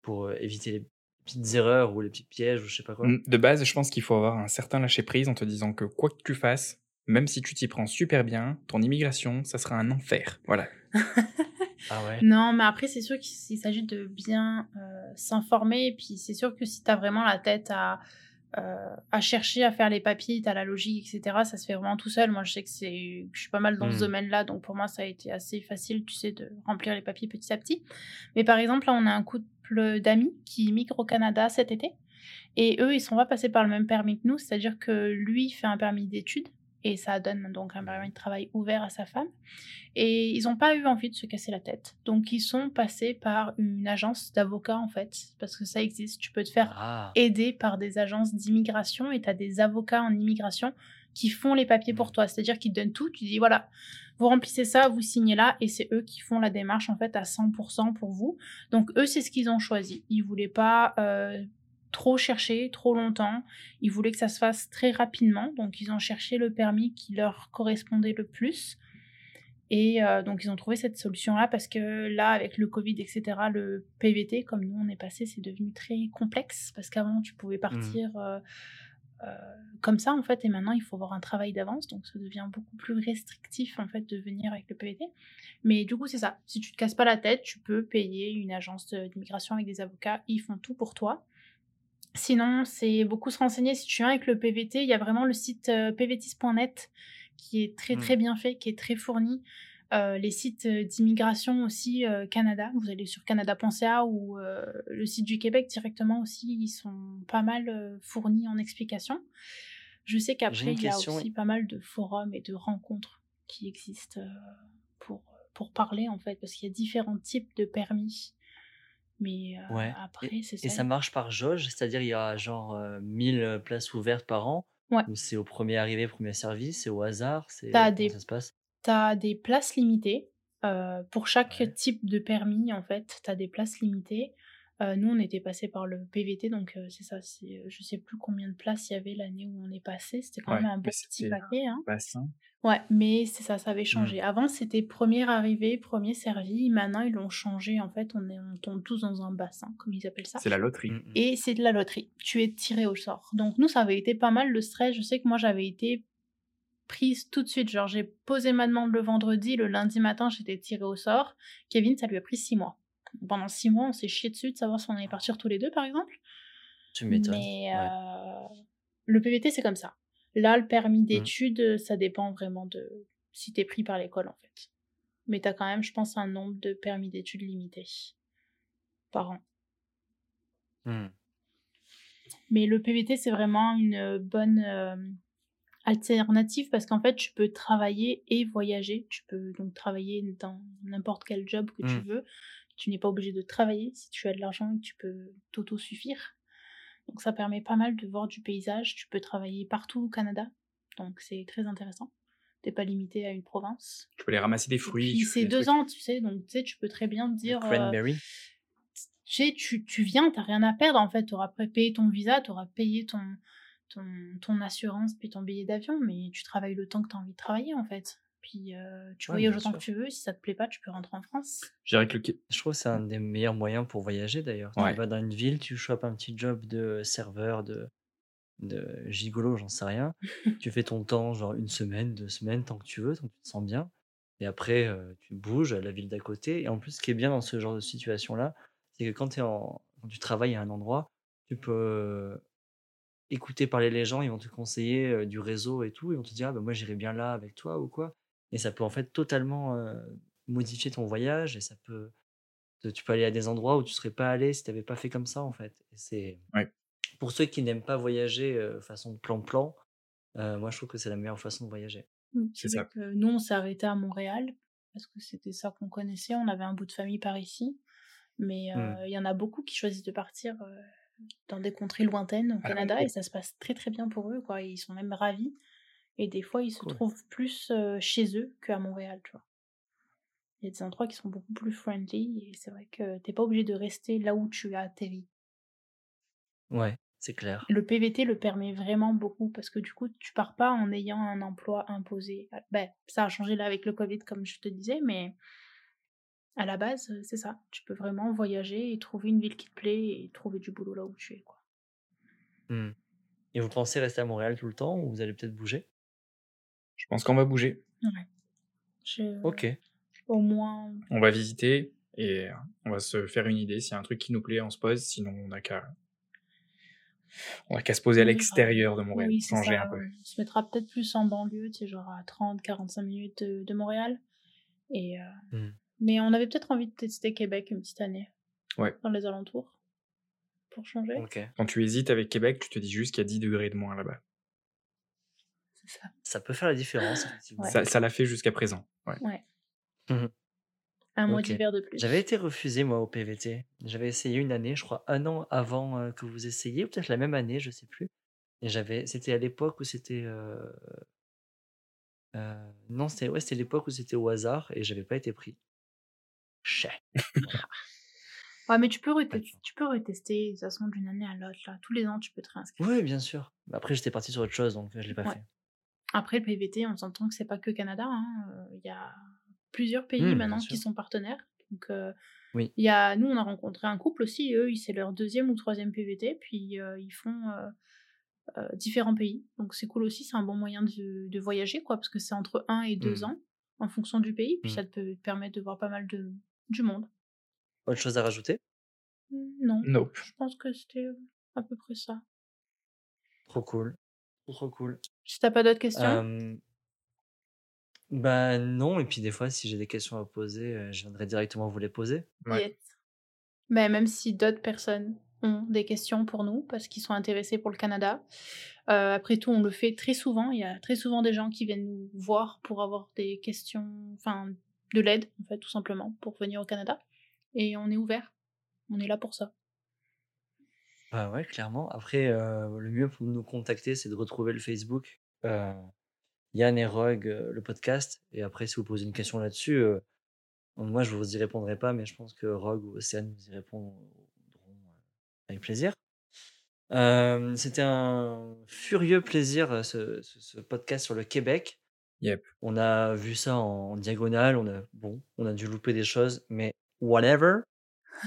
pour éviter les petites erreurs ou les petits pièges ou je sais pas quoi. Mm, De base, je pense qu'il faut avoir un certain lâcher-prise en te disant que quoi que tu fasses, même si tu t'y prends super bien, ton immigration, ça sera un enfer. Voilà. Ah ouais? Non, mais après, c'est sûr qu'il s'agit de bien euh, s'informer. Et puis, c'est sûr que si tu as vraiment la tête à, euh, à chercher à faire les papiers, tu as la logique, etc., ça se fait vraiment tout seul. Moi, je sais que, c'est, je suis pas mal dans ce Hmm. domaine-là. Donc, pour moi, ça a été assez facile, tu sais, de remplir les papiers petit à petit. Mais par exemple, là, on a un couple d'amis qui migrent au Canada cet été. Et eux, ils sont pas passés par le même permis que nous. C'est-à-dire que lui fait un permis d'études. Et ça donne donc un permis de travail ouvert à sa femme. Et ils n'ont pas eu envie de se casser la tête. Donc ils sont passés par une agence d'avocats en fait, parce que ça existe. Tu peux te faire Ah, aider par des agences d'immigration et tu as des avocats en immigration qui font les papiers pour toi. C'est-à-dire qu'ils te donnent tout. Tu dis voilà, vous remplissez ça, vous signez là et c'est eux qui font la démarche en fait à 100% pour vous. Donc eux, c'est ce qu'ils ont choisi. Ils voulaient pas euh, trop chercher, trop longtemps. Ils voulaient que ça se fasse très rapidement. Donc ils ont cherché le permis qui leur correspondait le plus. Et euh, donc, ils ont trouvé cette solution-là parce que là, avec le Covid, etc., le PVT, comme nous on est passé, c'est devenu très complexe parce qu'avant, tu pouvais partir euh, euh, comme ça, en fait, et maintenant, il faut avoir un travail d'avance. Donc, ça devient beaucoup plus restrictif, en fait, de venir avec le PVT. Mais du coup, c'est ça. Si tu te casses pas la tête, tu peux payer une agence d'immigration avec des avocats. Ils font tout pour toi. Sinon, c'est beaucoup se renseigner. Si tu viens avec le PVT, il y a vraiment le site euh, pvtis.net qui est très Mm. très bien fait, qui est très fourni. Euh, les sites euh, d'immigration aussi euh, Canada, vous allez sur canada.ca ou euh, le site du Québec directement aussi, ils sont pas mal fournis en explications. Je sais qu'après, il y a aussi pas mal de forums et de rencontres qui existent pour, pour parler en fait, parce qu'il y a différents types de permis. Mais euh, Ouais. après, c'est ça. Et ça marche par jauge, c'est-à-dire il y a genre euh, 1000 places ouvertes par an. Ouais. Ou c'est au premier arrivé, premier servi, c'est au hasard, c'est T'as des- ça se passe? tu as des places limitées. euh, pour chaque Ouais. type de permis, en fait, tu as des places limitées. Euh, nous, on était passé par le PVT, donc euh, c'est ça. c'est- Je sais plus combien de places il y avait l'année où on est passé. C'était quand Ouais, même un petit paquet. Hein. Bassin. Ouais, mais c'est ça, ça Mmh. avait changé. Avant, c'était premier arrivé, premier servi. Maintenant, ils l'ont changé. En fait, on, est, on tombe tous dans un bassin, comme ils appellent ça. C'est la loterie. Mm, mm. Et c'est de la loterie. Tu es tiré au sort. Donc nous, ça avait été pas mal le stress. Je sais que moi, j'avais été prise tout de suite. Genre, j'ai posé ma demande le vendredi, le lundi matin, j'étais tirée au sort. Kevin, ça lui a pris six mois. Pendant six mois, on s'est chié dessus de savoir si on allait partir tous les deux, par exemple. Tu m'étonnes. Mais Ouais. euh, le PVT, c'est comme ça. Là, le Mmh. permis d'études, ça dépend vraiment de si t'es pris par l'école, en fait. Mais t'as quand même, je pense, un nombre de permis d'études limité par an. Mm. Mais le PVT, c'est vraiment une bonne euh, alternative parce qu'en fait, tu peux travailler et voyager. Tu peux donc travailler dans n'importe quel job que tu Mm. veux. Tu n'es pas obligé de travailler si tu as de l'argent et que tu peux t'auto-suffire. Donc ça permet pas mal de voir du paysage. Tu peux travailler partout au Canada. Donc c'est très intéressant. T'es pas limité à une province. Tu peux aller ramasser des fruits. c'est deux trucs. ans, tu sais. Donc tu sais, tu peux très bien te dire... euh, Cranberry. tu sais, tu, tu viens, t'as rien à perdre en fait. Tu auras payé ton visa, tu auras payé ton, ton, ton assurance, puis ton billet d'avion, mais tu travailles le temps que tu as envie de travailler en fait. Puis euh, tu Ouais, voyages autant sûr. que tu veux. Si ça te plaît pas, tu peux rentrer en France. Je dirais que le Qué- Je trouve que c'est un des meilleurs moyens pour voyager d'ailleurs. Ouais. Tu vas dans une ville, tu chopes un petit job de serveur, de, de gigolo, j'en sais rien. (laughs) tu fais ton temps, genre une semaine, deux semaines, tant que tu veux, tant que tu te sens bien. Et après, euh, tu bouges à la ville d'à côté. Et en plus, ce qui est bien dans ce genre de situation-là, c'est que quand, es en, quand tu travailles à un endroit, tu peux euh, écouter parler les gens, ils vont te conseiller euh, du réseau et tout. Ils vont te dire, ah, bah, moi j'irai bien là avec toi ou quoi. Et ça peut en fait totalement euh, modifier ton voyage et ça peut tu peux aller à des endroits où tu serais pas allé si tu n'avais pas fait comme ça en fait. Et c'est Ouais. pour ceux qui n'aiment pas voyager euh, façon plan-plan, euh, moi je trouve que c'est la meilleure façon de voyager. Oui, C'est ça. vrai que nous, on s'est arrêté à Montréal parce que c'était ça qu'on connaissait. On avait un bout de famille par ici. Mais euh, il y en a beaucoup qui choisissent de partir euh, dans des contrées lointaines au Ah, Canada oui. et ça se passe très très bien pour eux. Quoi. Ils sont même ravis. Et des fois, ils se Cool. trouvent plus euh, chez eux qu'à Montréal, tu vois. Il y a des endroits qui sont beaucoup plus friendly et c'est vrai que t'es pas obligé de rester là où tu as atterri. Ouais, c'est clair. Le PVT le permet vraiment beaucoup parce que du coup, tu pars pas en ayant un emploi imposé. Ah, Ben, ça a changé là avec le Covid, comme je te disais, mais à la base, c'est ça. Tu peux vraiment voyager et trouver une ville qui te plaît et trouver du boulot là où tu es. Quoi. Hmm. Et vous pensez rester à Montréal tout le temps ou vous allez peut-être bouger? Je pense qu'on va bouger. Je- Ok. Au moins, On va visiter et on va se faire une idée. S'il y a un truc qui nous plaît, on se pose. Sinon, on n'a qu'à on n'a qu'à se poser à l'extérieur de Montréal, oui, changer ça. un peu. On se mettra peut-être plus en banlieue, tu sais, genre à 30-45 minutes de, de Montréal. Et, euh, Hmm. Mais on avait peut-être envie de tester Québec une petite année. Ouais. Dans les alentours. Pour changer. Ok. Quand tu hésites avec Québec, tu te dis juste qu'il y a 10 degrés de moins là-bas. (laughs) Ça. Peut faire la différence. Ouais. Ça, ça l'a fait jusqu'à présent. Ouais. Ouais. Mhm. Un mois d'hiver de plus. J'avais été refusé, moi, au PVT. J'avais essayé une année, je crois, un an avant euh, que vous essayiez, ou peut-être la même année, je sais plus. Et j'avais, c'était à l'époque où c'était. euh, euh, non, c'était ouais, c'était l'époque où c'était au hasard et j'avais pas été pris. Chais. (laughs) Ouais, mais tu peux, tu peux retester de toute façon d'une année à l'autre. là. Tous les ans, tu peux te réinscrire. Oui, bien sûr. Après, j'étais parti sur autre chose, donc je l'ai pas Ouais. fait. Après, le PVT, on s'entend que c'est pas que Canada. hein. Euh, Il y a plusieurs pays bien maintenant qui sont partenaires. Donc, euh, Oui. y a, nous, on a rencontré un couple aussi. Eux, c'est leur deuxième ou troisième PVT. Puis, euh, ils font euh, euh, différents pays. Donc, c'est cool aussi. C'est un bon moyen de, de voyager, quoi, parce que c'est entre un et deux Hmm. ans en fonction du pays. Puis, Hmm. ça te peut te permettre de voir pas mal de, du monde. Autre chose à rajouter? Non, Nope. je pense que c'était à peu près ça. Trop cool. Trop, trop cool. Si t'as pas d'autres questions, Euh, bah non, et puis des fois, si j'ai des questions à poser, euh, je viendrai directement vous les poser. Ouais. Yes. Mais même si d'autres personnes ont des questions pour nous parce qu'ils sont intéressés pour le Canada, euh, après tout, on le fait très souvent. Il y a très souvent des gens qui viennent nous voir pour avoir des questions, enfin de l'aide, en fait, tout simplement, pour venir au Canada. Et on est ouvert. On est là pour ça. Bah ouais, clairement. Après, euh, le mieux pour nous contacter, c'est de retrouver le Facebook euh, Yann et Rogue, euh, le podcast. Et après, si vous posez une question là-dessus, moi, je vous y répondrai pas, mais je pense que Rogue ou Océane vous y répondront avec plaisir. C'était un furieux plaisir, ce, ce- ce podcast sur le Québec. Yep. On a vu ça en diagonale, on a, bon, on a dû louper des choses, mais whatever.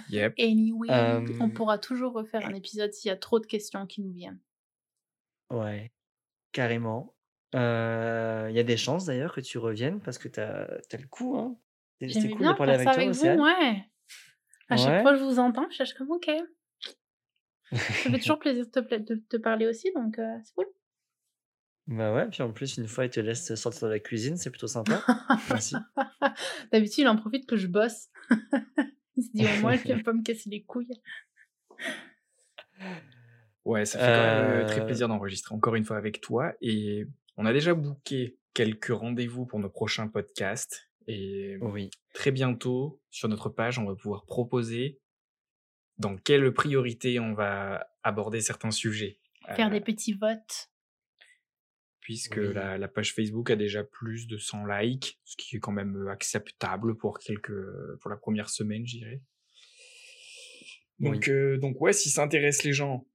Yep. Anyway, on pourra toujours refaire un épisode s'il y a trop de questions qui nous viennent. Ouais, carrément. Euh, Il y a des chances d'ailleurs que tu reviennes parce que t'as as le coup. Hein. Cool bien de parler avec toi, avec vous, ouais. À chaque Ouais. fois que je vous entends, je cherche comme ok. Ça fait toujours (laughs) plaisir de te, pla- de te parler aussi, donc euh, c'est cool. Bah ouais, puis en plus, une fois, il te laisse sortir de la cuisine, c'est plutôt sympa. Merci. (laughs) D'habitude, il en profite que je bosse. (laughs) (laughs) il se dit au moins, je vais (laughs) pas me casser les couilles. (laughs) Ouais, ça fait quand même euh, très Euh, plaisir d'enregistrer encore une fois avec toi. Et on a déjà booké quelques rendez-vous pour nos prochains podcasts. Et Oui. très bientôt, sur notre page, on va pouvoir proposer dans quelle priorité on va aborder certains sujets. Faire Euh, des petits votes. Puisque Oui. la, la page Facebook a déjà plus de 100 likes, ce qui est quand même euh, acceptable pour quelques pour la première semaine, je dirais. Donc, euh, donc ouais, si ça intéresse les gens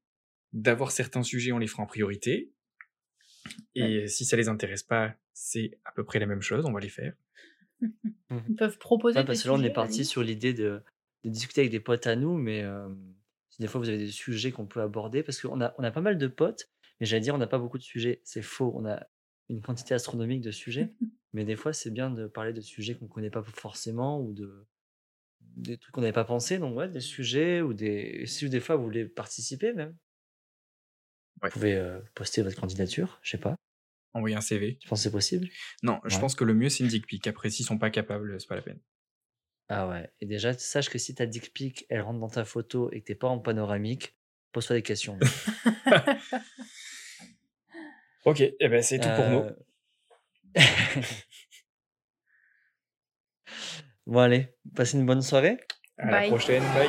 d'avoir certains sujets, on les fera en priorité. Et si ça les intéresse pas, c'est à peu près la même chose, on va les faire. (laughs) Ils peuvent proposer Ouais, parce que là, on est parti sur l'idée de, de discuter avec des potes à nous, mais euh, des fois vous avez des sujets qu'on peut aborder, parce qu'on a, on a pas mal de potes, mais j'allais dire, on n'a pas beaucoup de sujets. C'est faux. On a une quantité astronomique de sujets. (laughs) Mais des fois, c'est bien de parler de sujets qu'on ne connaît pas forcément ou de des trucs qu'on n'avait pas pensé. Donc, ouais, des sujets ou des. Si des fois vous voulez participer, même, vous pouvez euh, poster votre candidature, je sais pas. Envoyer un CV. Tu penses que c'est possible? Non, je pense que le mieux, c'est une dick pic. Après, s'ils ne sont pas capables, c'est pas la peine. Ah ouais. Et déjà, sache que si ta dick pic, elle rentre dans ta photo et que t'es pas en panoramique, pose-toi des questions. (laughs) (laughs) Ok, eh ben, c'est tout pour nous. Euh. (laughs) bon, allez, passez une bonne soirée. À la prochaine, bye.